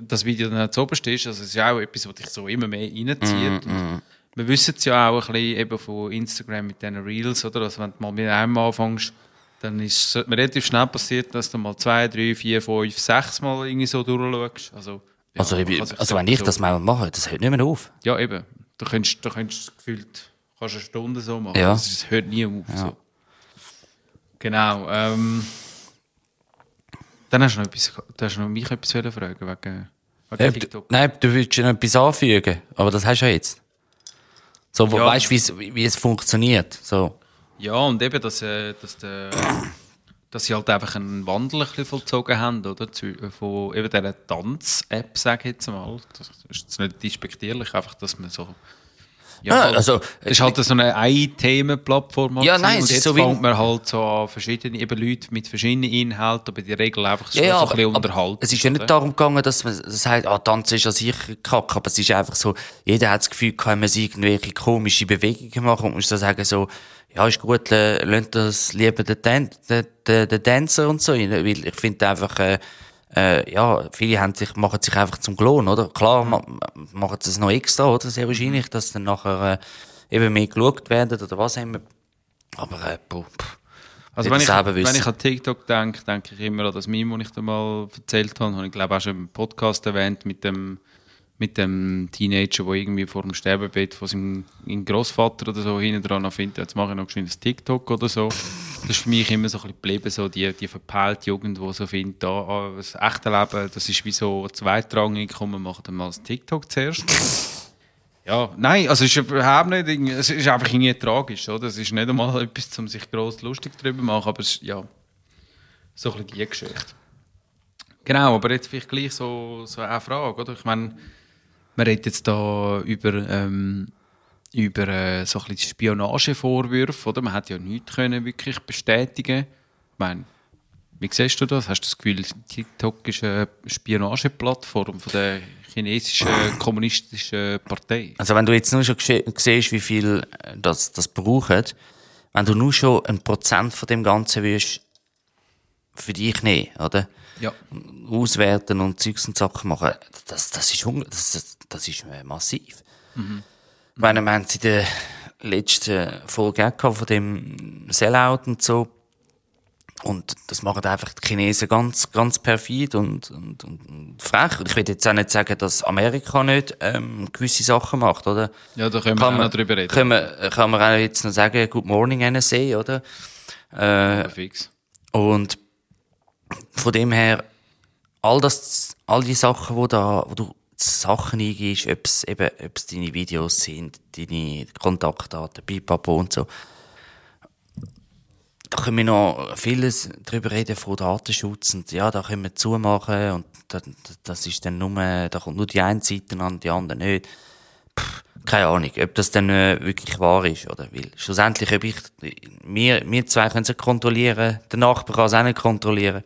C: das Video dann zu oberst ist. Also es ist ja auch etwas, was dich so immer mehr reinzieht. Und wir wissen es ja auch ein bisschen eben von Instagram mit diesen Reels, oder? Also wenn du mal mit einem anfängst, dann ist es relativ schnell passiert, dass du mal zwei, drei, vier, fünf, sechs Mal irgendwie so durchschaust. Also, ja,
A: Also, ich,
C: sich
A: also wenn ich
C: so-
A: das mal mache, das hört nicht mehr auf.
C: ja, eben. Du könntest, du könntest gefühlt kannst eine Stunde so machen.
A: Ja.
C: Also, Es hört nie auf. So. Genau. Ähm, dann hast du noch, etwas, du hast noch mich etwas fragen wegen, wegen
A: du,
C: TikTok.
A: nein, du willst ja noch etwas anfügen, aber das hast du ja jetzt. So, wo
C: Ja.
A: weißt wie es, wie es funktioniert. So.
C: Ja, und eben, dass, äh, dass, der, dass sie halt einfach einen Wandel ein bisschen vollzogen haben, oder? Äh, von eben dieser Tanz-App, sage ich jetzt mal. Das ist jetzt nicht despektierlich, einfach, dass man so. Ja,
A: Ah, also,
C: Es ist halt so eine Ein-Themen-Plattform.
A: Ja, nein, es
C: und jetzt
A: so
C: fängt man halt so an verschiedene eben Leute mit verschiedenen Inhalten, aber der Regel einfach so,
A: Ja,
C: so ein bisschen unterhalten.
A: es ist ja nicht darum gegangen, dass man sagt, ah, Tanzen ist ja sicher kack, aber es ist einfach so, jeder hat das Gefühl, kann man sich irgendwelche komische Bewegungen machen und muss dann sagen so, ja, ist gut, äh, lasst das lieber den, Dan den, den, den Dancer und so rein, weil ich finde einfach, äh, äh, ja, viele haben sich, machen sich einfach zum Klon, oder? Klar, ma, ma- machen sie es noch extra, oder? Sehr wahrscheinlich, dass dann nachher, äh, eben mehr geschaut werden oder was immer. Aber, äh, puh.
C: Also wenn ich, wenn ich an TikTok denke, denke ich immer an das Meme, das ich dir mal erzählt habe. Habe ich glaube auch schon im Podcast erwähnt mit dem, mit dem Teenager, der irgendwie vor dem Sterbebett von seinem Großvater oder so hinten dran findet, jetzt mache ich noch ein TikTok oder so. Das ist für mich immer so ein bisschen geblieben, so die, die verpeilte Jugend, die so findet, da, ah, das echte Leben, das ist wie so zweitrangig, komm, wir machen dann mal das TikTok zuerst. Ja, nein, also es ist überhaupt nicht, es ist einfach irgendwie tragisch, oder? Es ist nicht einmal (laughs) etwas, um sich gross lustig darüber zu machen, aber es ist, ja, so ein bisschen die Geschichte. Genau, aber jetzt vielleicht gleich so, so eine Frage, oder? Ich meine, man redet jetzt da über, ähm, über äh, so ein bisschen Spionagevorwürfe, oder? Man hat ja nichts können wirklich bestätigen. Ich meine, wie siehst du das? Hast du das Gefühl, TikTok ist eine Spionageplattform von der chinesischen kommunistischen Partei?
A: Also wenn du jetzt nur schon siehst, wie viel äh, das, das braucht, wenn du nur schon ein Prozent von dem Ganzen willst, für dich nehmen, oder?
C: Ja.
A: Auswerten und Zeugs und Sachen machen, das, das ist, das, das, ist äh, massiv. Ich meine, wir haben es in der letzten Folge auch von dem Sellout und so. Und das machen einfach die Chinesen ganz, ganz perfid und, und, und frech. Und ich will jetzt auch nicht sagen, dass Amerika nicht ähm, gewisse Sachen macht, oder?
C: Ja, da können wir auch noch drüber reden.
A: Kann man, kann man auch jetzt noch sagen, Good Morning NSA, oder?
C: Aber fix.
A: Und von dem her, all das, all die Sachen, wo da, wo du Sachen eingibst, ob es eben, ob es deine Videos sind, deine Kontaktdaten, Pipapo und so. Da können wir noch vieles drüber reden von Datenschutz und ja, da können wir zumachen und da, das ist dann nur, da kommt nur die eine Seite an, die andere nicht. Pff, keine Ahnung, ob das dann äh, wirklich wahr ist, oder? Weil schlussendlich, ob ich, wir, wir zwei können es kontrollieren, der Nachbar kann es auch nicht kontrollieren.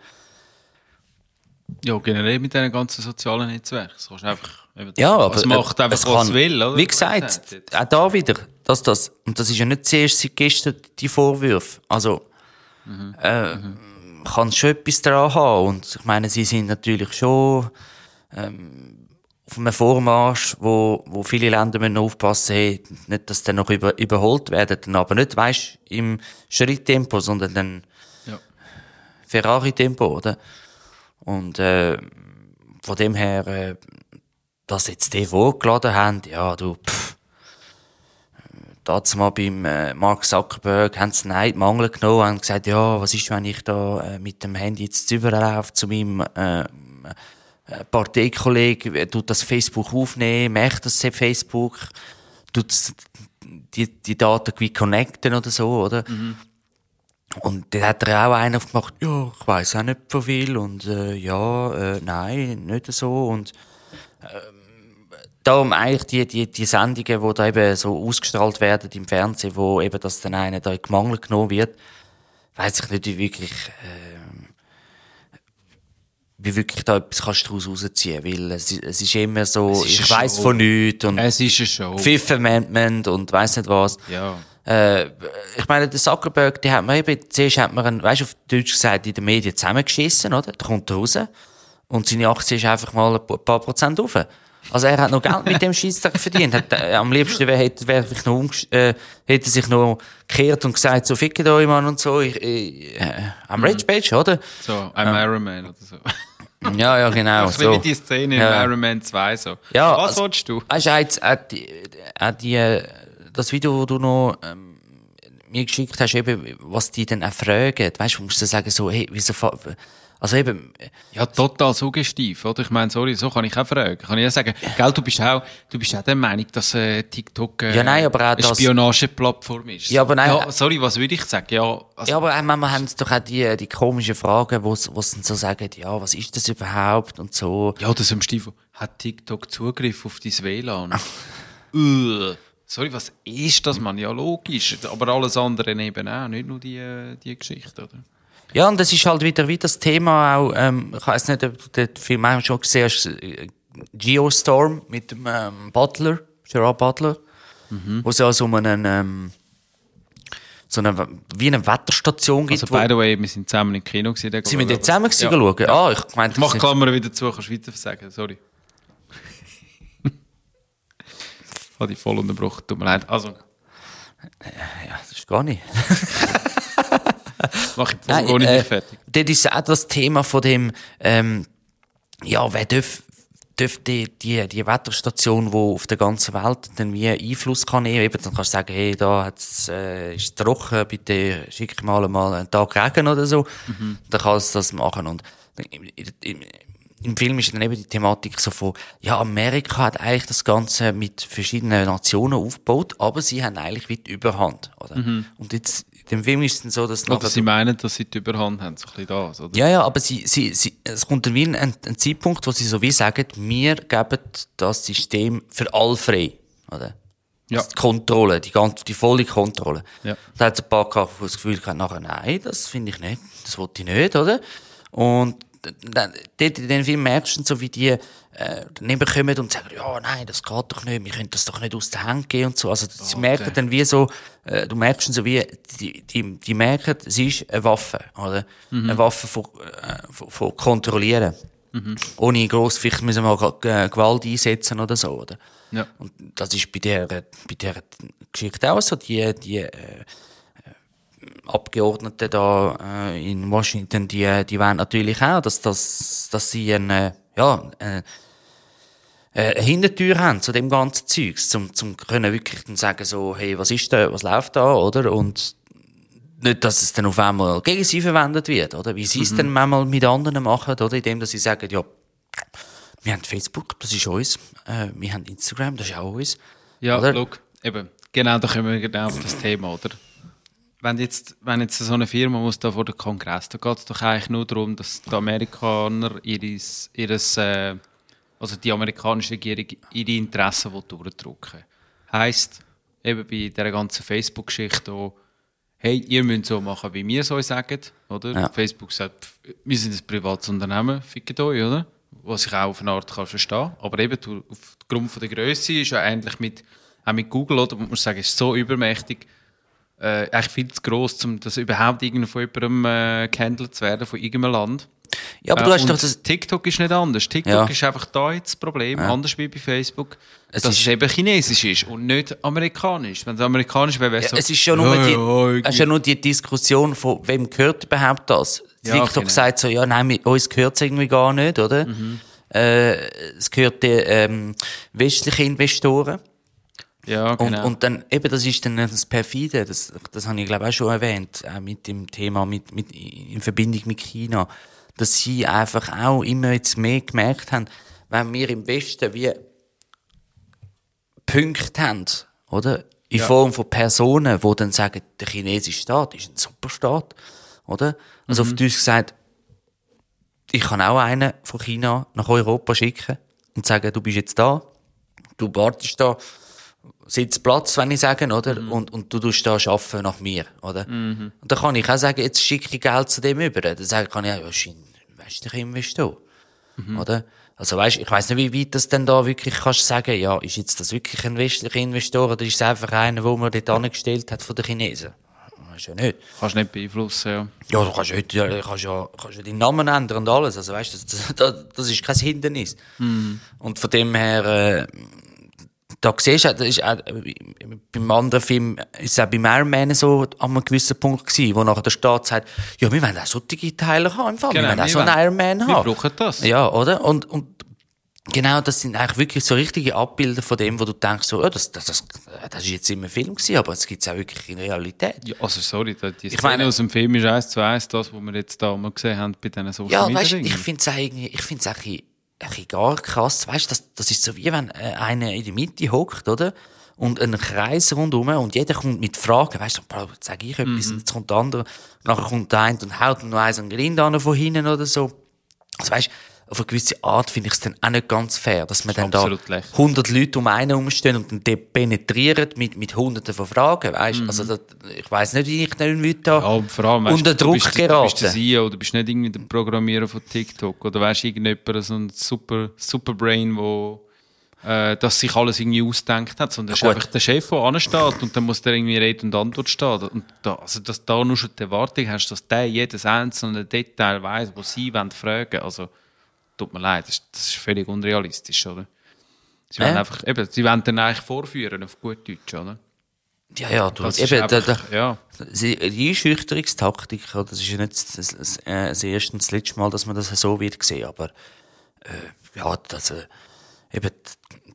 C: Ja, generell mit diesen ganzen sozialen Netzwerken. Kannst einfach, eben,
A: Ja, aber
C: es macht
A: äh,
C: einfach,
A: es
C: was
A: kann-
C: es will, oder?
A: Wie gesagt, auch da wieder, dass das, und das ist ja nicht zuerst seit gestern die Vorwürfe. Also, äh, kann schon etwas daran haben. Und ich meine, sie sind natürlich schon, ähm, auf einem Vormarsch, wo, wo viele Länder müssen aufpassen, hey, nicht, dass sie dann noch über, überholt werden, aber nicht, weisst, im Schritttempo, sondern dann
C: Ja.
A: Ferrari-Tempo, oder? Und äh, von dem her, äh, dass jetzt die vorgeladen haben, ja, du, pff, mal beim äh, Mark Zuckerberg haben sie Neid Mangel genommen haben gesagt, ja, was ist, wenn ich da äh, mit dem Handy jetzt überlaufe zu meinem äh, äh, Parteikollegen, wer tut das Facebook aufnehmen, merkt das Facebook, tut die, die Daten wie connecten oder so, oder? Und dann hat er auch einen aufgemacht, ja, ich weiss auch nicht von viel und äh, ja, äh, nein, nicht so und ähm, darum eigentlich die, die, die Sendungen, wo da eben so ausgestrahlt werden im Fernsehen, wo eben das dann einer da in die Mangel genommen wird, weiss ich nicht, wie wirklich, ähm, wie wirklich da etwas kannst du daraus rausziehen, weil es, ist- es ist immer so,
C: ist
A: ich
C: Show.
A: von nichts und
C: Es ist eine Show.
A: Fifth Amendment und weiss nicht was.
C: Ja.
A: Äh, ich meine, der Zuckerberg, die hat man eben, zuerst hat man, einen, weißt du, auf Deutsch gesagt, in den Medien zusammengeschissen, oder? Der kommt raus. Und seine Aktie ist einfach mal ein paar Prozent rauf. Also er hat noch Geld mit dem Scheissdreck verdient. Hat, äh, am liebsten wäre, hätte, sich noch äh, hätte sich noch gekehrt und gesagt, so fickt euch, Mann, und so. Ich, ich, äh, am Rich Page, oder?
C: So, I'm Iron Man oder so. (laughs)
A: Ja, ja, genau.
C: Ein bisschen
A: so.
C: wie die Szene
A: Ja.
C: in Iron Man 2 so.
A: Ja,
C: Was
A: also-
C: willst du?
A: Weißt du, jetzt, auch die, auch die, äh, das Video, das du noch ähm, mir geschickt hast, eben, was die dann auch fragen, weißt du, musst du sagen, so, hey, wieso, also eben,
C: Ja, total suggestiv, oder? Ich meine, sorry, so kann ich auch fragen. Kann ich auch sagen, gell, du bist auch, du bist auch der Meinung, dass äh, TikTok äh,
A: Ja, nein, aber auch
C: eine Spionageplattform ist.
A: Ja, aber nein-
C: Ja, sorry, was würde ich sagen? Ja, also,
A: ja, aber auch manchmal haben sie doch auch die, die komischen Fragen, wo sie wo sie dann so sagen, ja, was ist das überhaupt und so.
C: ja, das im Stiefel. Hat TikTok Zugriff auf dein WLAN? (laughs) Sorry, was ist das, man? Ja, logisch. Aber alles andere eben auch, nicht nur die, die Geschichte, oder?
A: Ja, und das ist halt wieder wie das Thema auch, ähm, ich weiß nicht, ob du den Film auch schon gesehen hast, äh, Geostorm mit dem ähm, Butler, Gerard Butler, wo es ja so einen, ähm, so eine, wie eine Wetterstation gibt.
C: Also, by the way, wir sind zusammen im Kino gewesen.
A: sind wir dort zusammen gewesen
C: ja.
A: schauen? Ah, ich meinte,
C: Mach Klammer wieder zu, kannst du weiter sagen, sorry. Habe ich voll unterbrochen, tut mir leid. Also,
A: ja, das ist gar nicht.
C: mach ich
A: Nein,
C: Folge ohne
A: äh,
C: fertig.
A: Dort ist auch das Thema von dem, ähm, ja, wer darf, darf die, die, die Wetterstation, die auf der ganzen Welt dann wie Einfluss kann nehmen, eben, dann kannst du sagen, hey, da hat's, äh, ist trocken, bitte schick mal mal einen Tag Regen oder so. Dann kannst du das machen. Und im, im, im Film ist dann eben die Thematik so von, ja, Amerika hat eigentlich das Ganze mit verschiedenen Nationen aufgebaut, aber sie haben eigentlich wie die Überhand, oder? Und jetzt, in dem Film ist es dann so, dass
C: Oder
A: nachher-
C: sie meinen, dass sie die Überhand haben, so ein bisschen das, oder?
A: ja, ja, aber sie, sie, sie, es kommt dann wie ein, ein Zeitpunkt, wo sie so wie sagen, wir geben das System für alle frei, oder?
C: Ja.
A: Also Die Kontrolle, die ganze, die volle Kontrolle.
C: Ja.
A: Da hat es ein paar gehabt, die das Gefühl hatten, nachher, nein, das finde ich nicht, das wollte ich nicht, oder? Und dort in dem Film merkst du so, wie die, äh, kommen und sagen, ja, nein, das geht doch nicht, wir können das doch nicht aus der Hand geben und so. Also, sie merken dann wie so, äh, du merkst so wie, die, die, die merken, es ist eine Waffe, oder? Eine Waffe von, äh, von, von kontrollieren. Ohne gross, vielleicht müssen wir auch äh, Gewalt einsetzen oder so, oder?
C: Ja.
A: Und das ist bei der, bei der Geschichte auch so, die, die, äh, Abgeordneten da äh, in Washington, die, die wollen natürlich auch, dass, dass, dass sie eine, ja, äh, eine Hintertür haben zu dem ganzen Zeugs, zum, zum können wirklich dann sagen so, hey, was ist da, was läuft da, oder? Und nicht, dass es dann auf einmal gegen sie verwendet wird, oder? Wie sie es dann manchmal mit anderen machen, oder? Indem, dass sie sagen, ja, wir haben Facebook, das ist uns, äh, wir haben Instagram, das ist auch uns.
C: Ja,
A: Oder?
C: look, eben, genau, da kommen wir genau auf das Thema, oder? Wenn jetzt, wenn jetzt so eine Firma muss da vor den Kongress, da geht es doch eigentlich nur darum, dass die Amerikaner ihres, ihres äh, also die amerikanische Regierung ihre Interessen durchdrücken Heißt, eben bei dieser ganzen Facebook-Geschichte auch, hey, ihr müsst so machen, wie wir es euch sagen, oder?
A: Ja.
C: Facebook sagt, wir sind ein privates Unternehmen, fickt euch, oder? Was ich auch auf eine Art kann verstehen. Aber eben aufgrund von der Größe ist ja ähnlich mit, auch mit Google, oder? Man muss sagen, ist so übermächtig, äh, eigentlich viel zu gross, um das überhaupt irgendwo von jemandem äh, gehandelt zu werden, von irgendeinem Land.
A: Ja, aber
C: Äh,
A: du hast
C: und
A: doch das,
C: TikTok ist nicht anders. TikTok
A: Ja.
C: ist einfach da jetzt das Problem, anders wie bei Facebook,
A: Es
C: dass
A: ist-
C: es eben chinesisch ist und nicht amerikanisch. Wenn es amerikanisch wäre, wäre es
A: Ja,
C: so...
A: es ist ja nur, die,
C: ja,
A: es ist ja nur die Diskussion von, wem gehört überhaupt das?
C: Ja,
A: TikTok
C: genau.
A: sagt so, ja, nein, mit uns gehört es irgendwie gar nicht, oder?
C: Mhm.
A: Äh, es gehört den ähm, westlichen Investoren.
C: Ja,
A: Und,
C: genau.
A: und dann, eben, das ist dann das Perfide, das, das habe ich glaube auch schon erwähnt, auch mit dem Thema, mit, mit, in Verbindung mit China, dass sie einfach auch immer jetzt mehr gemerkt haben, wenn wir im Westen wie Punkte haben, oder? In
C: Ja.
A: Form von Personen, die dann sagen, der chinesische Staat ist ein Superstaat, oder? Also
C: Mhm.
A: auf Deutsch gesagt, ich kann auch einen von China nach Europa schicken und sagen, du bist jetzt da, du wartest da, sitzt Platz, wenn ich sagen, oder?
C: Mhm.
A: Und, und du tust da arbeiten nach mir, oder? Und dann kann ich auch sagen, jetzt schicke ich Geld zu dem über. Dann sage, kann ich auch, ja, ist ein westlicher Investor,
C: Mhm.
A: oder? Also weißt, ich weiß nicht, wie weit das denn da wirklich kannst sagen, ja, ist jetzt das wirklich ein westlicher Investor oder ist es einfach einer, wo man dort angestellt hat von den Chinesen? Weißt ja nicht.
C: Kannst nicht beeinflussen, ja.
A: Ja, du kannst, heute, ja, kannst, ja, kannst ja deinen Namen ändern und alles. Also, weißt du, das, (laughs) das, das ist kein Hindernis. Und von dem her, äh, da siehst du, das ist auch, äh, beim anderen Film ist es auch beim Iron Man so an einem gewissen Punkt gewesen, wo nachher der Staat sagt, ja, wir wollen auch solche Teile haben, im Fall. wir wollen auch so einen Iron Man
C: wir
A: haben.
C: brauchen das.
A: Ja, oder? Und, und genau, das sind eigentlich wirklich so richtige Abbilder von dem, wo du denkst, so, ja, das, das, das, das ist jetzt immer Film gewesen, aber es gibt es auch wirklich in Realität.
C: Ja, also sorry, die, Szene
A: meine-
C: aus dem Film ist eins zu eins das, was wir jetzt da mal gesehen haben bei diesen Social
A: Ja, weißt du, ich finde es irgendwie, ich finde es ein bisschen, gar krass, weißt du, das, das ist so wie wenn äh, einer in der Mitte hockt, oder? Und ein Kreis rundherum und jeder kommt mit Fragen, weißt du, sage ich etwas,
C: Mhm.
A: und jetzt kommt der andere, nachher kommt der eine und haut noch eins an den Grind an von hinten oder so. Also weißt auf eine gewisse Art finde ich es dann auch nicht ganz fair, dass man dann da
C: absolut lächerlich.
A: 100 Leute um einen umstehen und dann dort penetrieren mit, mit hunderten von Fragen, weißt du? Also das, ich weiss nicht, wie ich dann würde da
C: Mhm. Ja, und vor allem, weißt,
A: unter
C: du
A: Druck
C: bist, Du bist der
A: geraten.
C: CEO, du bist nicht irgendwie der Programmierer von TikTok oder weißt irgendjemand, so ein super, super Brain, wo äh, das sich alles irgendwie ausdenkt hat, sondern es ist einfach der Chef, der ansteht und dann muss der irgendwie Rede und Antwort stehen. Und da, also, dass du da nur schon die Erwartung hast, dass der jedes einzelne Detail weiß, wo sie wollen fragen, also tut mir leid, das ist, das ist völlig unrealistisch, oder? Sie wollen
A: Äh?
C: einfach, eben, sie wollen dann eigentlich vorführen auf gut Deutsch, oder?
A: Ja, ja, du,
C: Das
A: eben, da,
C: einfach,
A: da,
C: ja.
A: Sie- Die Einschüchterungstaktik, das ist ja nicht das, das, das, äh, das erste und das letzte Mal, dass man das so wird sehen, aber äh, ja, das, äh, eben,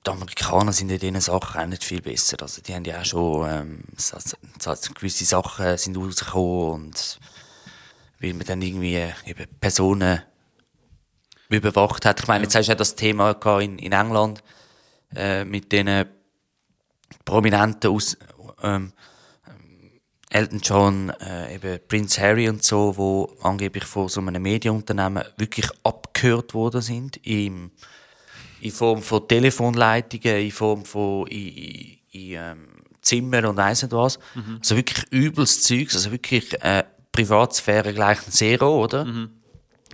A: die Amerikaner sind in diesen Sachen auch nicht viel besser. Also die haben ja auch schon ähm, gewisse Sachen sind rausgekommen und weil man dann irgendwie äh, eben Personen überwacht hat. Ich meine, jetzt hast du ja das Thema in, in England äh, mit den Prominenten aus ähm, Elton John, äh, eben Prince Harry und so, wo angeblich von so einem Medienunternehmen wirklich abgehört worden sind im, in Form von Telefonleitungen, in Form von in, in, in ähm, Zimmer und weiss nicht was. Also wirklich übles Zeugs, also wirklich äh, Privatsphäre gleich ein Zero, oder?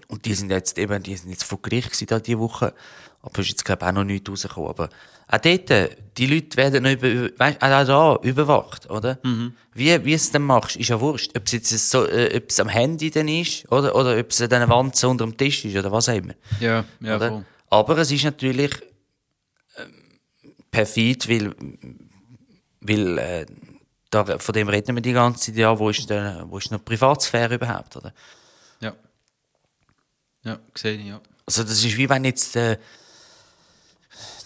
A: Und die sind jetzt eben, die sind jetzt vor Gericht gewesen, da diese Woche. Aber ist jetzt, glaube ich, auch noch nichts rausgekommen. Aber auch dort, äh, die Leute werden noch über, weißt, auch da überwacht, oder? Wie, wie es dann machst, ist ja wurscht. Ob es jetzt so, äh, ob es am Handy dann ist, oder? Oder ob es an einer Wand so unter dem Tisch ist, oder was auch immer.
C: Ja, ja,
A: oder?
C: voll.
A: Aber es ist natürlich ähm, perfid, weil, weil äh, da, von dem reden wir die ganze Zeit, ja, wo ist, der, wo ist noch Privatsphäre überhaupt, oder?
C: Ja. Sehe ich, ja.
A: Also das ist wie wenn jetzt äh,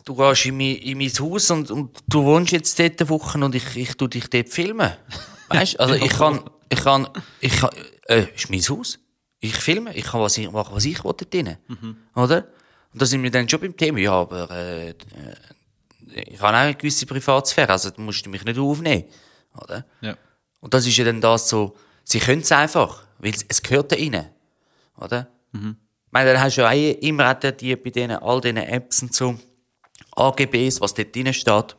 A: du gehst in mein, in mein Haus und, und du wohnst jetzt dort eine Woche und ich, ich tu dich dort filmen. Weißt? Also (laughs) ich kann ich kann, ich kann, äh, ist mein Haus. Ich filme, ich kann was ich machen, was ich will dort drin. Oder? Und da sind wir dann schon beim Thema, ja, aber, äh, äh, ich habe auch eine gewisse Privatsphäre, also da musst du mich nicht aufnehmen. Oder?
C: Ja.
A: Und das ist ja dann das so, sie können es einfach, weil es- es gehört da rein. Oder? Ich meine, dann hast du ja auch immer auch die, bei denen, all diesen Apps und so, AGBs, was dort drin steht.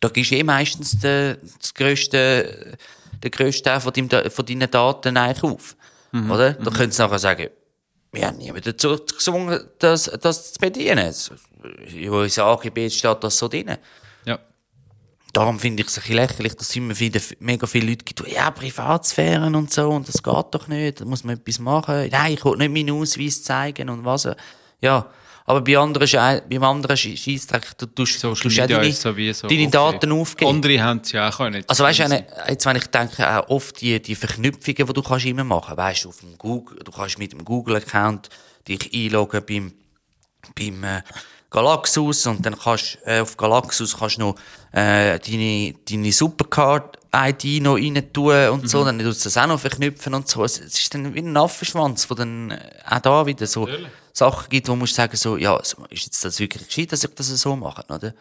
A: Da gibst du eh meistens den, das grösste, den grössten Teil von, deinem, von deinen Daten eigentlich auf. Oder? Da können sie nachher sagen, wir haben niemanden dazu gezwungen, das, das zu bedienen. So, In unseren AGB steht das so drin. Darum finde ich es ein bisschen lächerlich, dass es immer viele, mega viele Leute gibt, die, ja, Privatsphären und so, und das geht doch nicht, da muss man etwas machen. Nein, ich will nicht meinen Ausweis zeigen und was. Ja. Aber bei anderen, Schei- beim anderen Schei- Scheissdreck, du tust,
C: Social
A: tust
C: Media
A: deine,
C: sowieso.
A: deine. Daten aufgeben.
C: Andere haben es ja auch können.
A: Also weißt du, jetzt wenn ich denke, auch oft die, die Verknüpfungen, die du kannst immer machen, weißt du, auf dem Google, du kannst mit dem Google-Account dich einloggen beim, beim äh, Galaxus und dann kannst äh, auf Galaxus kannst du noch äh, deine, deine Supercard-ID noch rein tun und so, dann tust du das auch noch verknüpfen und so. Es, es ist dann wie ein Affenschwanz, wo dann äh, auch da wieder so Sachen gibt, wo du musst sagen so, ja, ist jetzt das wirklich gescheit, dass ich das so mache, oder?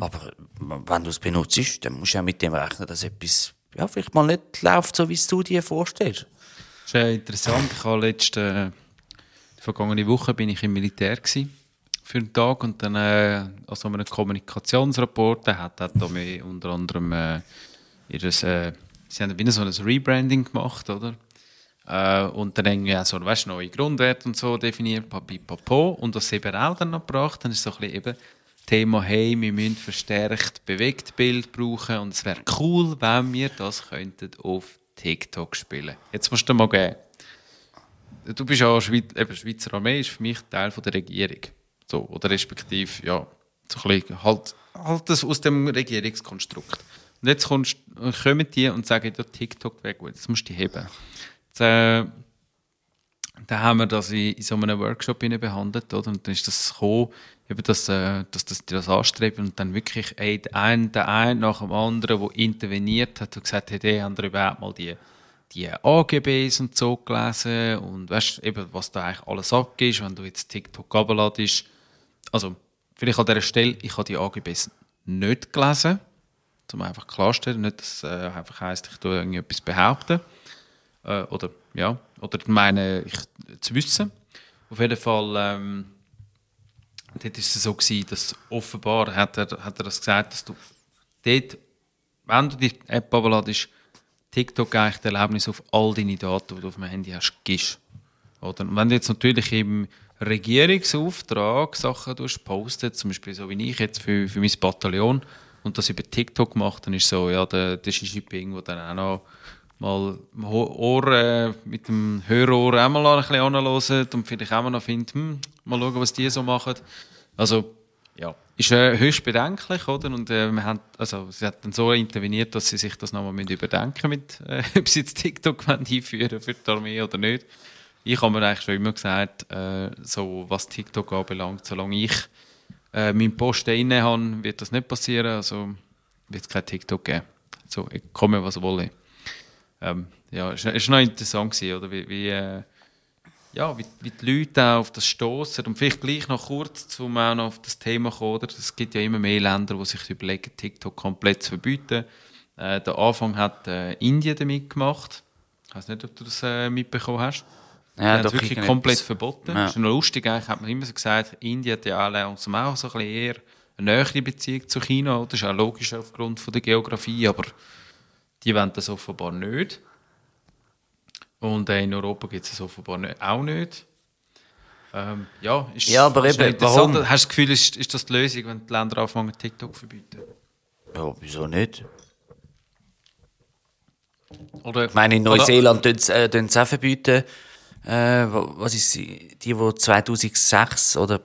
A: Aber wenn du es benutzt, dann musst du auch mit dem rechnen, dass etwas ja, vielleicht mal nicht läuft, so wie es du dir vorstellst.
C: Das ist äh, interessant. Ich habe letzte, äh, vergangene Woche bin ich im Militär gewesen, für einen Tag und dann äh, an so einem Kommunikationsrapport der hat, hat da unter anderem äh, ihres, äh, sie haben wieder so ein Rebranding gemacht, oder? Äh, und dann irgendwie auch so, weißt, neue Grundwerte und so definiert, papipapo. Und sie eben auch dann noch gebracht haben, ist so ein bisschen eben Thema, hey, wir müssen verstärkt Bewegtbild brauchen und es wäre cool, wenn wir das könnten auf TikTok spielen. Jetzt musst du mal geben. Du bist ja Schweiz, eben Schweizer Armee, ist für mich Teil von der Regierung. So, oder respektive, ja, so ein bisschen halt, halt das aus dem Regierungskonstrukt. Und jetzt kommst, kommen die und sagen, ja, TikTok wäre gut, jetzt musst du heben. Jetzt, äh, dann haben wir das in, in so einem Workshop behandelt, oder? Und dann ist das gekommen, eben, dass, äh, dass das, die das anstreben und dann wirklich ey, der eine, der eine nach dem anderen, der interveniert hat und gesagt hat, hey, haben ihr überhaupt mal die, die AGBs und so gelesen und weißt eben, was da eigentlich alles abgeht, wenn du jetzt TikTok runterladest. Also, vielleicht an dieser Stelle, ich habe die AGBs nicht gelesen, um einfach klarstellen, nicht, dass es äh, einfach heisst, ich tue irgendetwas behaupten äh, oder ja, oder meine ich zu wissen. Auf jeden Fall, ähm, dort ist es so gewesen, dass offenbar hat er, hat er das gesagt, dass du dort, wenn du die App abladest, TikTok eigentlich das Erlebnis auf all deine Daten, die du auf dem Handy hast, gibst. Oder? Und wenn du jetzt natürlich im Regierungsauftrag Sachen postet, zum Beispiel so wie ich jetzt für, für mein Bataillon und das über TikTok macht, dann ist so, ja, der, der Xi Jinping, der dann auch noch mal Ohr, äh, mit dem Hörohr auch mal ein bisschen anhört und vielleicht auch mal noch findet, hm, mal schauen, was die so machen. Also, ja, ist äh, höchst bedenklich, oder? Und äh, wir haben, also, sie hat dann so interveniert, dass sie sich das nochmal überdenken mit, äh, (laughs) ob sie jetzt TikTok (laughs) einführen für die Armee oder nicht. Ich habe mir eigentlich schon immer gesagt, äh, so was TikTok anbelangt, solange ich äh, meinen Posten inne habe, wird das nicht passieren. Also wird es kein TikTok geben. So, ich komme, was wolle. Ähm, ja, es war noch interessant, gewesen, oder? Wie, wie, äh, ja, wie, wie die Leute auch auf das stoßen. Und vielleicht gleich noch kurz, um auch noch auf das Thema zu kommen. Es gibt ja immer mehr Länder, die sich überlegen, TikTok komplett zu verbieten. Äh, der Anfang hat äh, Indien damit gemacht. Ich weiß nicht, ob du das äh, mitbekommen hast.
A: Ja,
C: haben es wirklich komplett
A: etwas.
C: verboten.
A: Ja.
C: Das ist noch lustig, eigentlich hat man immer so gesagt, Indien hat ja auch langsam auch so ein bisschen eher eine nähere Beziehung zu China. Das ist auch logisch aufgrund von der Geografie, aber die wollen das offenbar nicht. Und äh, in Europa gibt es das offenbar nicht, auch nicht. Ähm, ja, ist,
A: Ja, aber
C: ist
A: eben, warum?
C: Hast du das Gefühl, ist, ist das die Lösung, wenn die Länder anfangen, TikTok zu verbieten?
A: Ja, wieso nicht?
C: Oder,
A: Ich meine, in Neuseeland tun sie tun's auch verbieten. Äh, wa- was ist? Die, die 2006 oder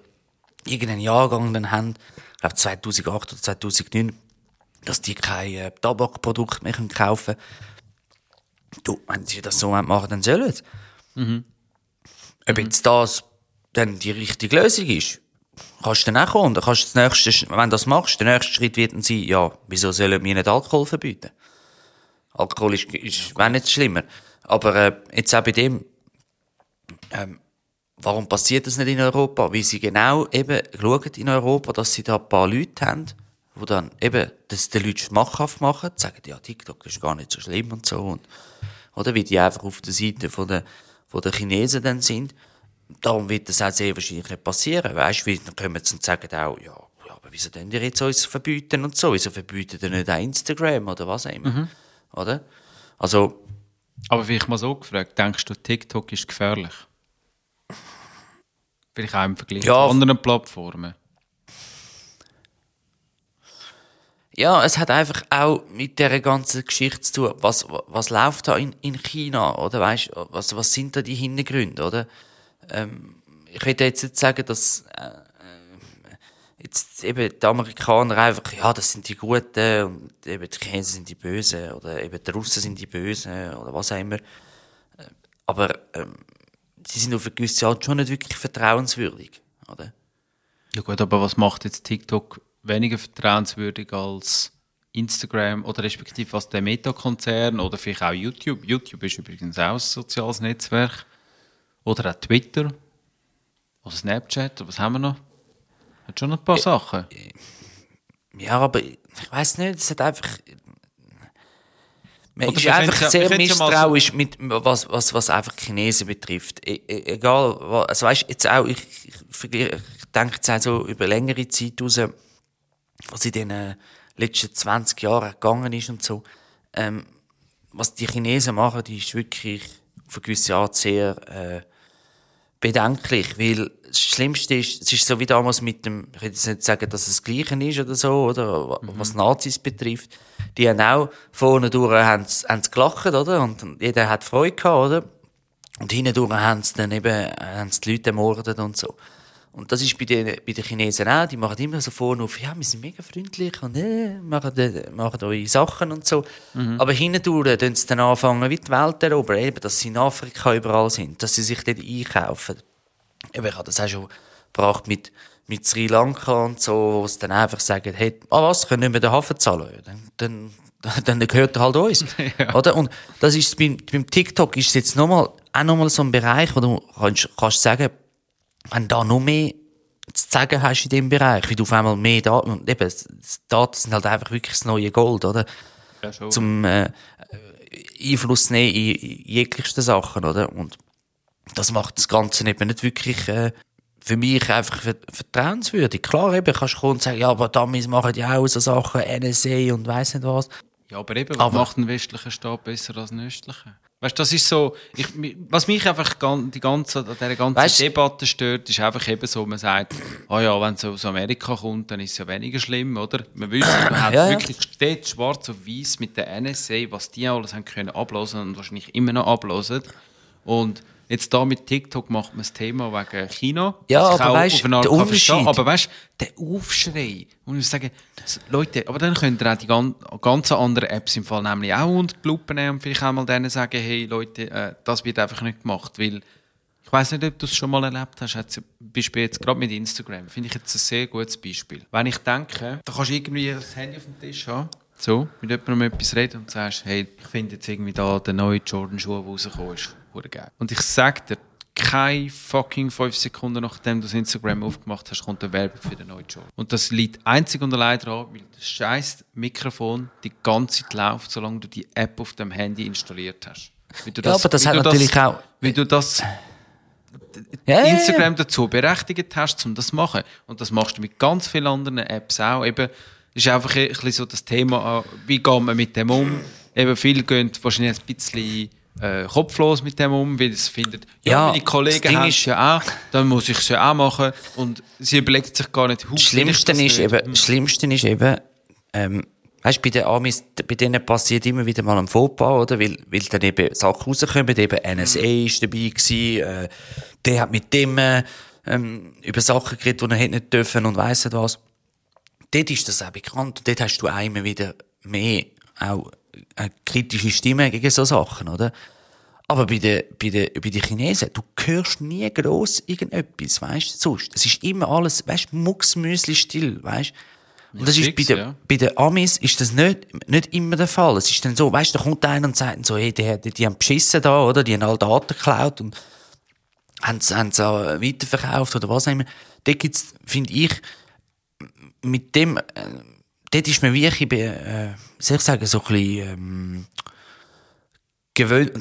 A: irgendeinen Jahrgang dann haben, ich glaube 2008 oder 2009, dass die kein äh, Tabakprodukt mehr können kaufen Du, wenn sie das so machen, dann sollen sie. Ob jetzt das dann die richtige Lösung ist, kannst du dann auch kommen. Dann kannst du das nächste, wenn du das machst, der nächste Schritt wird dann sein, ja, wieso sollen wir nicht Alkohol verbieten? Alkohol ist, ist wenn nicht schlimmer. Aber äh, jetzt auch bei dem, ähm, warum passiert das nicht in Europa? Weil sie genau eben schauen in Europa, dass sie da ein paar Leute haben, die dann eben das den Leuten schmackhaft machen, sagen, ja, TikTok ist gar nicht so schlimm und so. Und, oder wie die einfach auf der Seite von der, von der Chinesen dann sind. Darum wird das auch sehr wahrscheinlich nicht passieren. Weißt du, dann kommen sie und sagen auch, ja, ja, aber wieso denn die jetzt uns verbieten und so? Wieso verbieten die nicht auch Instagram oder was auch immer? Oder? Also,
C: Aber vielleicht mal so gefragt, denkst du, TikTok ist gefährlich? Vielleicht auch im Vergleich
A: Ja.
C: zu anderen Plattformen.
A: Ja, es hat einfach auch mit der ganzen Geschichte zu tun. Was, was läuft da in, in China, oder? Weißt, was, was sind da die Hintergründe, oder? Ähm, ich will jetzt nicht sagen, dass, äh, äh, jetzt eben die Amerikaner einfach, ja, das sind die Guten und eben die Chinesen sind die Bösen oder eben die Russen sind die Bösen oder was auch immer. Äh, Aber, ähm, sie sind auf eine gewisse Art schon nicht wirklich vertrauenswürdig, oder?
C: Ja gut, aber was macht jetzt TikTok weniger vertrauenswürdig als Instagram oder respektive was der Meta-Konzern oder vielleicht auch YouTube? YouTube ist übrigens auch ein soziales Netzwerk. Oder auch Twitter. Oder Snapchat. Oder was haben wir noch? Hat schon ein paar Sachen.
A: Ja, aber ich weiß nicht, es hat einfach. Man
C: Oder
A: ist einfach sehr
C: ja mal so-
A: misstrauisch mit was, was, was einfach Chinesen betrifft. E e egal, was, also weißt, jetzt auch, ich, ich, ich denke jetzt auch so über längere Zeit raus, was in den äh, letzten 20 Jahren gegangen ist und so. Ähm, was die Chinesen machen, die ist wirklich auf eine gewisse Art sehr äh, bedenklich, weil das Schlimmste ist, es ist so wie damals mit dem, ich will jetzt nicht sagen, dass es das Gleiche ist oder so, oder, wa- was Nazis betrifft. Die haben auch vorne durch, haben haben gelacht, oder? Und, und jeder hat Freude gehabt, oder? Und hinten durch haben sie dann eben, haben sie die Leute ermordet und so. Und das ist bei den, bei den Chinesen auch, die machen immer so vorne auf, ja, wir sind mega freundlich und äh, machen, äh, machen eure Sachen und so. Aber hinten durch tun sie dann anfangen, wie die Welt erobern, eben, dass sie in Afrika überall sind, dass sie sich dort einkaufen. Eben, ich habe das auch schon gebracht mit, mit Sri Lanka und so, wo sie dann einfach sagen, hey, ah was, können nicht mehr den Hafen zahlen? Ja, Dann, dann, (laughs) dann gehört er halt uns. (laughs) Oder? Und das ist, beim, beim TikTok ist es jetzt nochmal, auch nochmal so ein Bereich, wo du kannst, kannst sagen, wenn da noch mehr zu sagen hast in dem Bereich, wie du auf einmal mehr Daten, und eben, Daten sind halt einfach wirklich das neue Gold, oder?
C: Ja, schon.
A: Zum, äh, Einfluss nehmen in, in jeglichsten Sachen, oder? Und das macht das Ganze eben nicht wirklich, äh, für mich einfach ver- vertrauenswürdig. Klar, eben, kannst du kommen und sagen, ja, aber damals machen die auch so Sachen, NSA und weiss nicht was.
C: Ja, aber eben, was
A: Aber-
C: macht ein westlicher Staat besser als ein östlicher? Weißt du, das ist so, ich, was mich einfach die ganze, an dieser ganzen
A: Weißt-
C: Debatte stört, ist einfach eben so, man sagt, ah ja, wenn es aus Amerika kommt, dann ist es ja weniger schlimm, oder? Man wüsste, man (clears throat) hat
A: Ja,
C: wirklich steht schwarz auf weiß mit der NSA, was die alles haben können ablosen und wahrscheinlich immer noch ablosen. Und jetzt da mit TikTok macht man das Thema wegen China.
A: Ja,
C: ich
A: aber
C: auch
A: weisst,
C: auf eine Art
A: der. Unterschied-
C: Aber weißt du, der Aufschrei, und ich sagen, Leute, aber dann könnt ihr auch die gan ganz anderen Apps im Fall nämlich auch unter die Lupe nehmen und vielleicht auch mal denen sagen, hey Leute, äh, das wird einfach nicht gemacht, weil ich weiß nicht, ob du es schon mal erlebt hast, hat Beispiel jetzt gerade mit Instagram, finde ich jetzt ein sehr gutes Beispiel. Wenn ich denke, da kannst du irgendwie das Handy auf dem Tisch haben, so, mit jemandem etwas reden und sagst, hey, ich finde jetzt irgendwie da der neue Jordan-Schuh, der rausgekommen ist, hure geil. Und ich sag dir, keine fucking fünf Sekunden nachdem du das Instagram aufgemacht hast, kommt eine Werbung für den neuen Job. Und das liegt einzig und allein daran, weil das scheiß Mikrofon die ganze Zeit läuft, solange du die App auf dem Handy installiert hast. Du
A: Ja, aber das hat natürlich auch-
C: Wie du das
A: ja.
C: Instagram dazu berechtigt hast, um das zu machen. Und das machst du mit ganz vielen anderen Apps auch. Eben, ist einfach ein bisschen so das Thema, wie geht man mit dem um? Eben, viele gehen wahrscheinlich ein bisschen äh, kopflos mit dem um, weil sie finden, ja,
A: Ja,
C: meine Kollegen haben es ja auch, dann muss ich es ja auch machen. Und sie überlegt sich gar nicht,
A: Das Schlimmste ist eben, das Schlimmste ist eben, ähm, weißt, bei den Amis, bei denen passiert immer wieder mal ein Fauxpas, oder? Weil, weil dann eben Sachen rauskommen, eben NSA ist dabei gewesen, äh, der hat mit dem, äh, ähm, über Sachen geredet, die er hätte nicht dürfen und weiss nicht was. Dort ist das auch bekannt und dort hast du auch immer wieder mehr, auch, äh, kritische Stimmen gegen so Sachen, oder? Aber bei den, bei den, bei den Chinesen, du hörst nie gross irgendetwas, weißt du, sonst. Es ist immer alles, weißt du, mucksmüsli still, weißt Und das ist bei, den,
C: ja.
A: bei den Amis ist das nicht, nicht immer der Fall. Es ist dann so, weißt du, da kommt einer und sagt so, hey, die, die, die haben beschissen da, oder? Die haben alle Daten geklaut und haben sie, haben sie auch weiterverkauft oder was auch immer. Da gibt's, finde ich, mit dem, äh, dort ist man wirklich, äh, soll ich sagen, so ein bisschen, ähm, gewöhnt,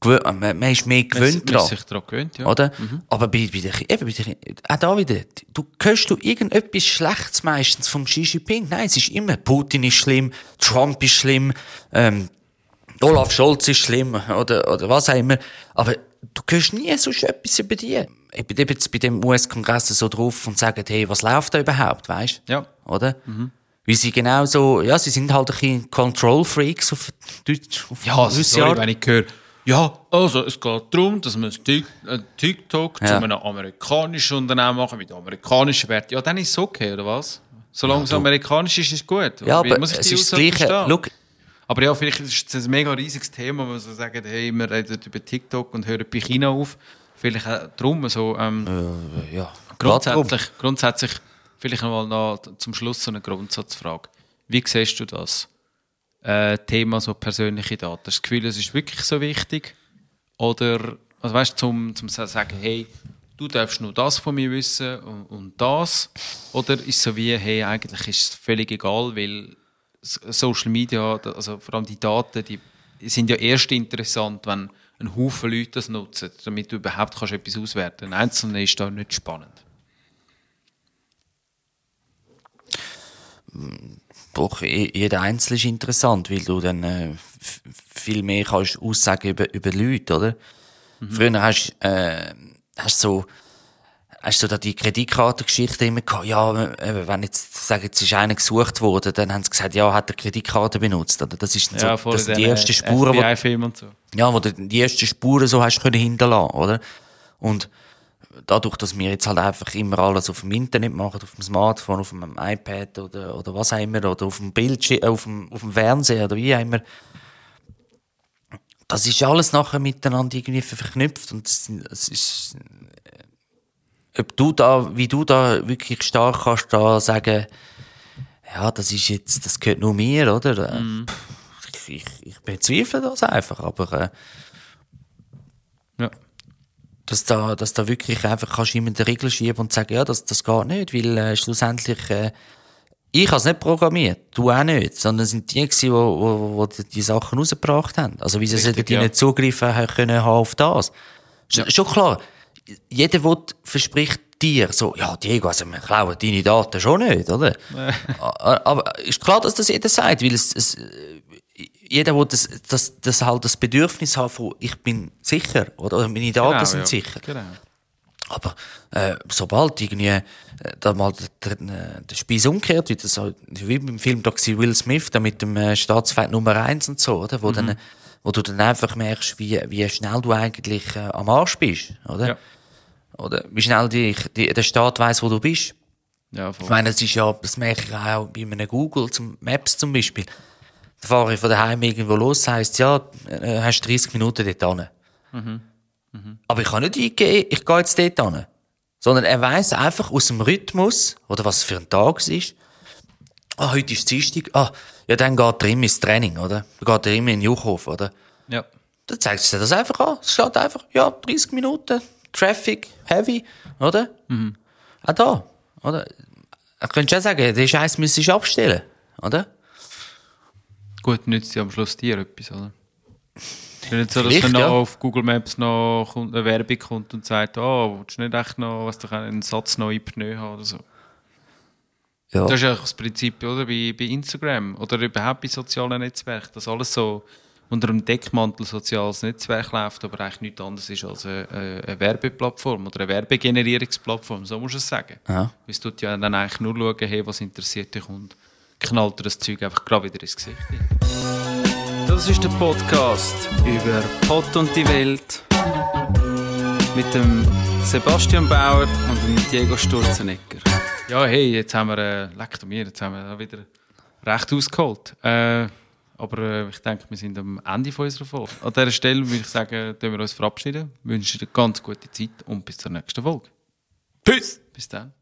A: gewöhnt, man, man ist mehr gewöhnt
C: Man
A: dran.
C: ist sich daran gewöhnt, ja.
A: Oder? Aber bei, bei den, Ki- eben bei den, Ki- auch da wieder, du hörst du irgendetwas Schlechtes meistens vom Xi Jinping? Nein, es ist immer, Putin ist schlimm, Trump ist schlimm, ähm, Olaf Scholz ist schlimm, oder, oder was auch immer. Aber du hörst nie sonst etwas über die. Ich bin eben jetzt bei dem US-Kongress so drauf und sagen, hey, was läuft da überhaupt, weißt
C: Ja.
A: Oder? Wie sie genau so, ja, sie sind halt ein bisschen Control-Freaks auf Deutsch, auf
C: Ja, also, sorry, wenn ich höre, ja, also es geht darum, dass Tik- ein TikTok
A: Ja.
C: zu einem amerikanischen Unternehmen machen mit amerikanischen Werten. Ja, dann ist es okay, oder was? Solange es
A: du-
C: amerikanisch ist, ist es gut.
A: Ja, aber
C: muss ich
A: es ist das Gleiche.
C: Aber ja, vielleicht ist es ein mega riesiges Thema, wo man so sagt, hey, wir reden über TikTok und hören bei China auf. Vielleicht auch darum, so, ähm,
A: ja,
C: grundsätzlich, grundsätzlich, vielleicht noch mal noch zum Schluss so eine Grundsatzfrage. Wie siehst du das? Äh, Thema so persönliche Daten. Hast du das Gefühl, es ist wirklich so wichtig? Oder, also weißt du, zum, zum zu sagen, hey, du darfst nur das von mir wissen und, und das? Oder ist es so wie, hey, eigentlich ist es völlig egal, weil Social Media, also vor allem die Daten, die sind ja erst interessant, wenn ein Haufen Leute das nutzen, damit du überhaupt kannst etwas auswerten kannst. Ein Einzelner ist da nicht spannend.
A: Doch, je- jeder Einzelne ist interessant, weil du dann äh, viel mehr kannst aussagen über, über Leute, oder? Früher hast du äh, hast so, hast du da die Kreditkartengeschichte immer gehabt, ja, äh, wenn jetzt, sagen, jetzt ist einer gesucht worden, dann haben sie gesagt, ja, hat er Kreditkarte benutzt, oder? Das ist dann so, das die ersten Spuren,
C: und so.
A: ja, wo du die ersten Spuren so hast können hinterlassen, oder? Und dadurch, dass wir jetzt halt einfach immer alles auf dem Internet machen, auf dem Smartphone, auf dem iPad oder, oder was auch immer, oder auf dem Bildschirm, auf dem, auf dem Fernseher oder wie auch immer, das ist alles nachher miteinander irgendwie verknüpft und es, es ist, äh, ob du da, wie du da wirklich stark kannst da sagen, ja, das ist jetzt, das gehört nur mir, oder? Äh, pff, Ich, ich bezweifle das einfach, aber äh,
C: Ja.
A: Dass da, dass da wirklich einfach kannst jemand den Riegel schieben und sagen, ja, das, das geht nicht, weil äh, schlussendlich äh, ich habe es nicht programmiert, du auch nicht, sondern es sind die gewesen, wo, die, die Sachen rausgebracht haben. Also wie sie
C: Richtig,
A: sollten die
C: ja.
A: nicht Zugriff haben können haben auf das. Sch- Schon klar, jeder will, verspricht dir so, ja Diego, also wir klauen deine Daten schon nicht, oder? (laughs) Aber ist klar, dass das jeder sagt, weil es, es jeder will das, das, das halt das Bedürfnis haben von, ich bin sicher, oder? oder meine Daten
C: Genau,
A: sind
C: ja.
A: sicher.
C: Genau.
A: Aber äh, sobald irgendwie äh, da mal der, der, der Spieß umkehrt, wie, das, so- wie beim Film da war Will Smith, da mit dem äh, Staatsfeind Nummer eins und so, oder? Wo, dann, wo du dann einfach merkst, wie, wie schnell du eigentlich äh, am Arsch bist, oder?
C: Ja.
A: Oder wie schnell die, die, der Staat weiß, wo du bist.
C: Ja, voll.
A: Ich meine, das ist ja, das merke ich auch bei einem Google, zum Maps zum Beispiel. Da fahre ich von daheim irgendwo los, heisst, ja, äh, hast 30 Minuten dort hin. Aber ich kann nicht eingeben, ich gehe jetzt dort hin. Sondern er weiss einfach aus dem Rhythmus, oder was für ein Tag es ist, ah, heute ist Dienstag, ah, ja, dann geht er immer ins Training, oder? Dann geht er immer in den Juchhof, oder?
C: Ja.
A: Dann zeigt es dir das einfach an. Es steht einfach, ja, 30 Minuten, Traffic, heavy, oder? Auch da, oder? Ich könnte schon sagen, den Scheiß müsstest du abstellen, oder?
C: Gut, nützt ja am Schluss dir etwas, oder? Es ist nicht so, dass
A: Vielleicht,
C: dann noch
A: ja.
C: auf Google Maps noch eine Werbung kommt und sagt, oh, willst du nicht echt noch, was doch einen Satz noch in Pneu haben oder so.
A: Ja.
C: Das ist ja das Prinzip, oder? Bei, bei Instagram oder überhaupt bei sozialen Netzwerken, dass alles so unter einem Deckmantel soziales Netzwerk läuft, aber eigentlich nichts anderes ist als eine, eine Werbeplattform oder eine Werbegenerierungsplattform, so muss du es sagen.
A: Ja.
C: Weil Es tut ja dann eigentlich nur schauen, hey, was interessiert dich und knallt dir das Zeug einfach gerade wieder ins Gesicht. Das ist der Podcast über Pott und die Welt mit dem Sebastian Bauer und dem Diego Sturzenegger. Ja, hey, jetzt haben wir, äh, leck mir, jetzt haben wir wieder recht ausgeholt. Äh, aber äh, ich denke, wir sind am Ende von unserer Folge. An dieser Stelle würde ich sagen, können wir uns verabschieden, wünschen dir eine ganz gute Zeit und bis zur nächsten Folge.
A: Peace!
C: Bis dann.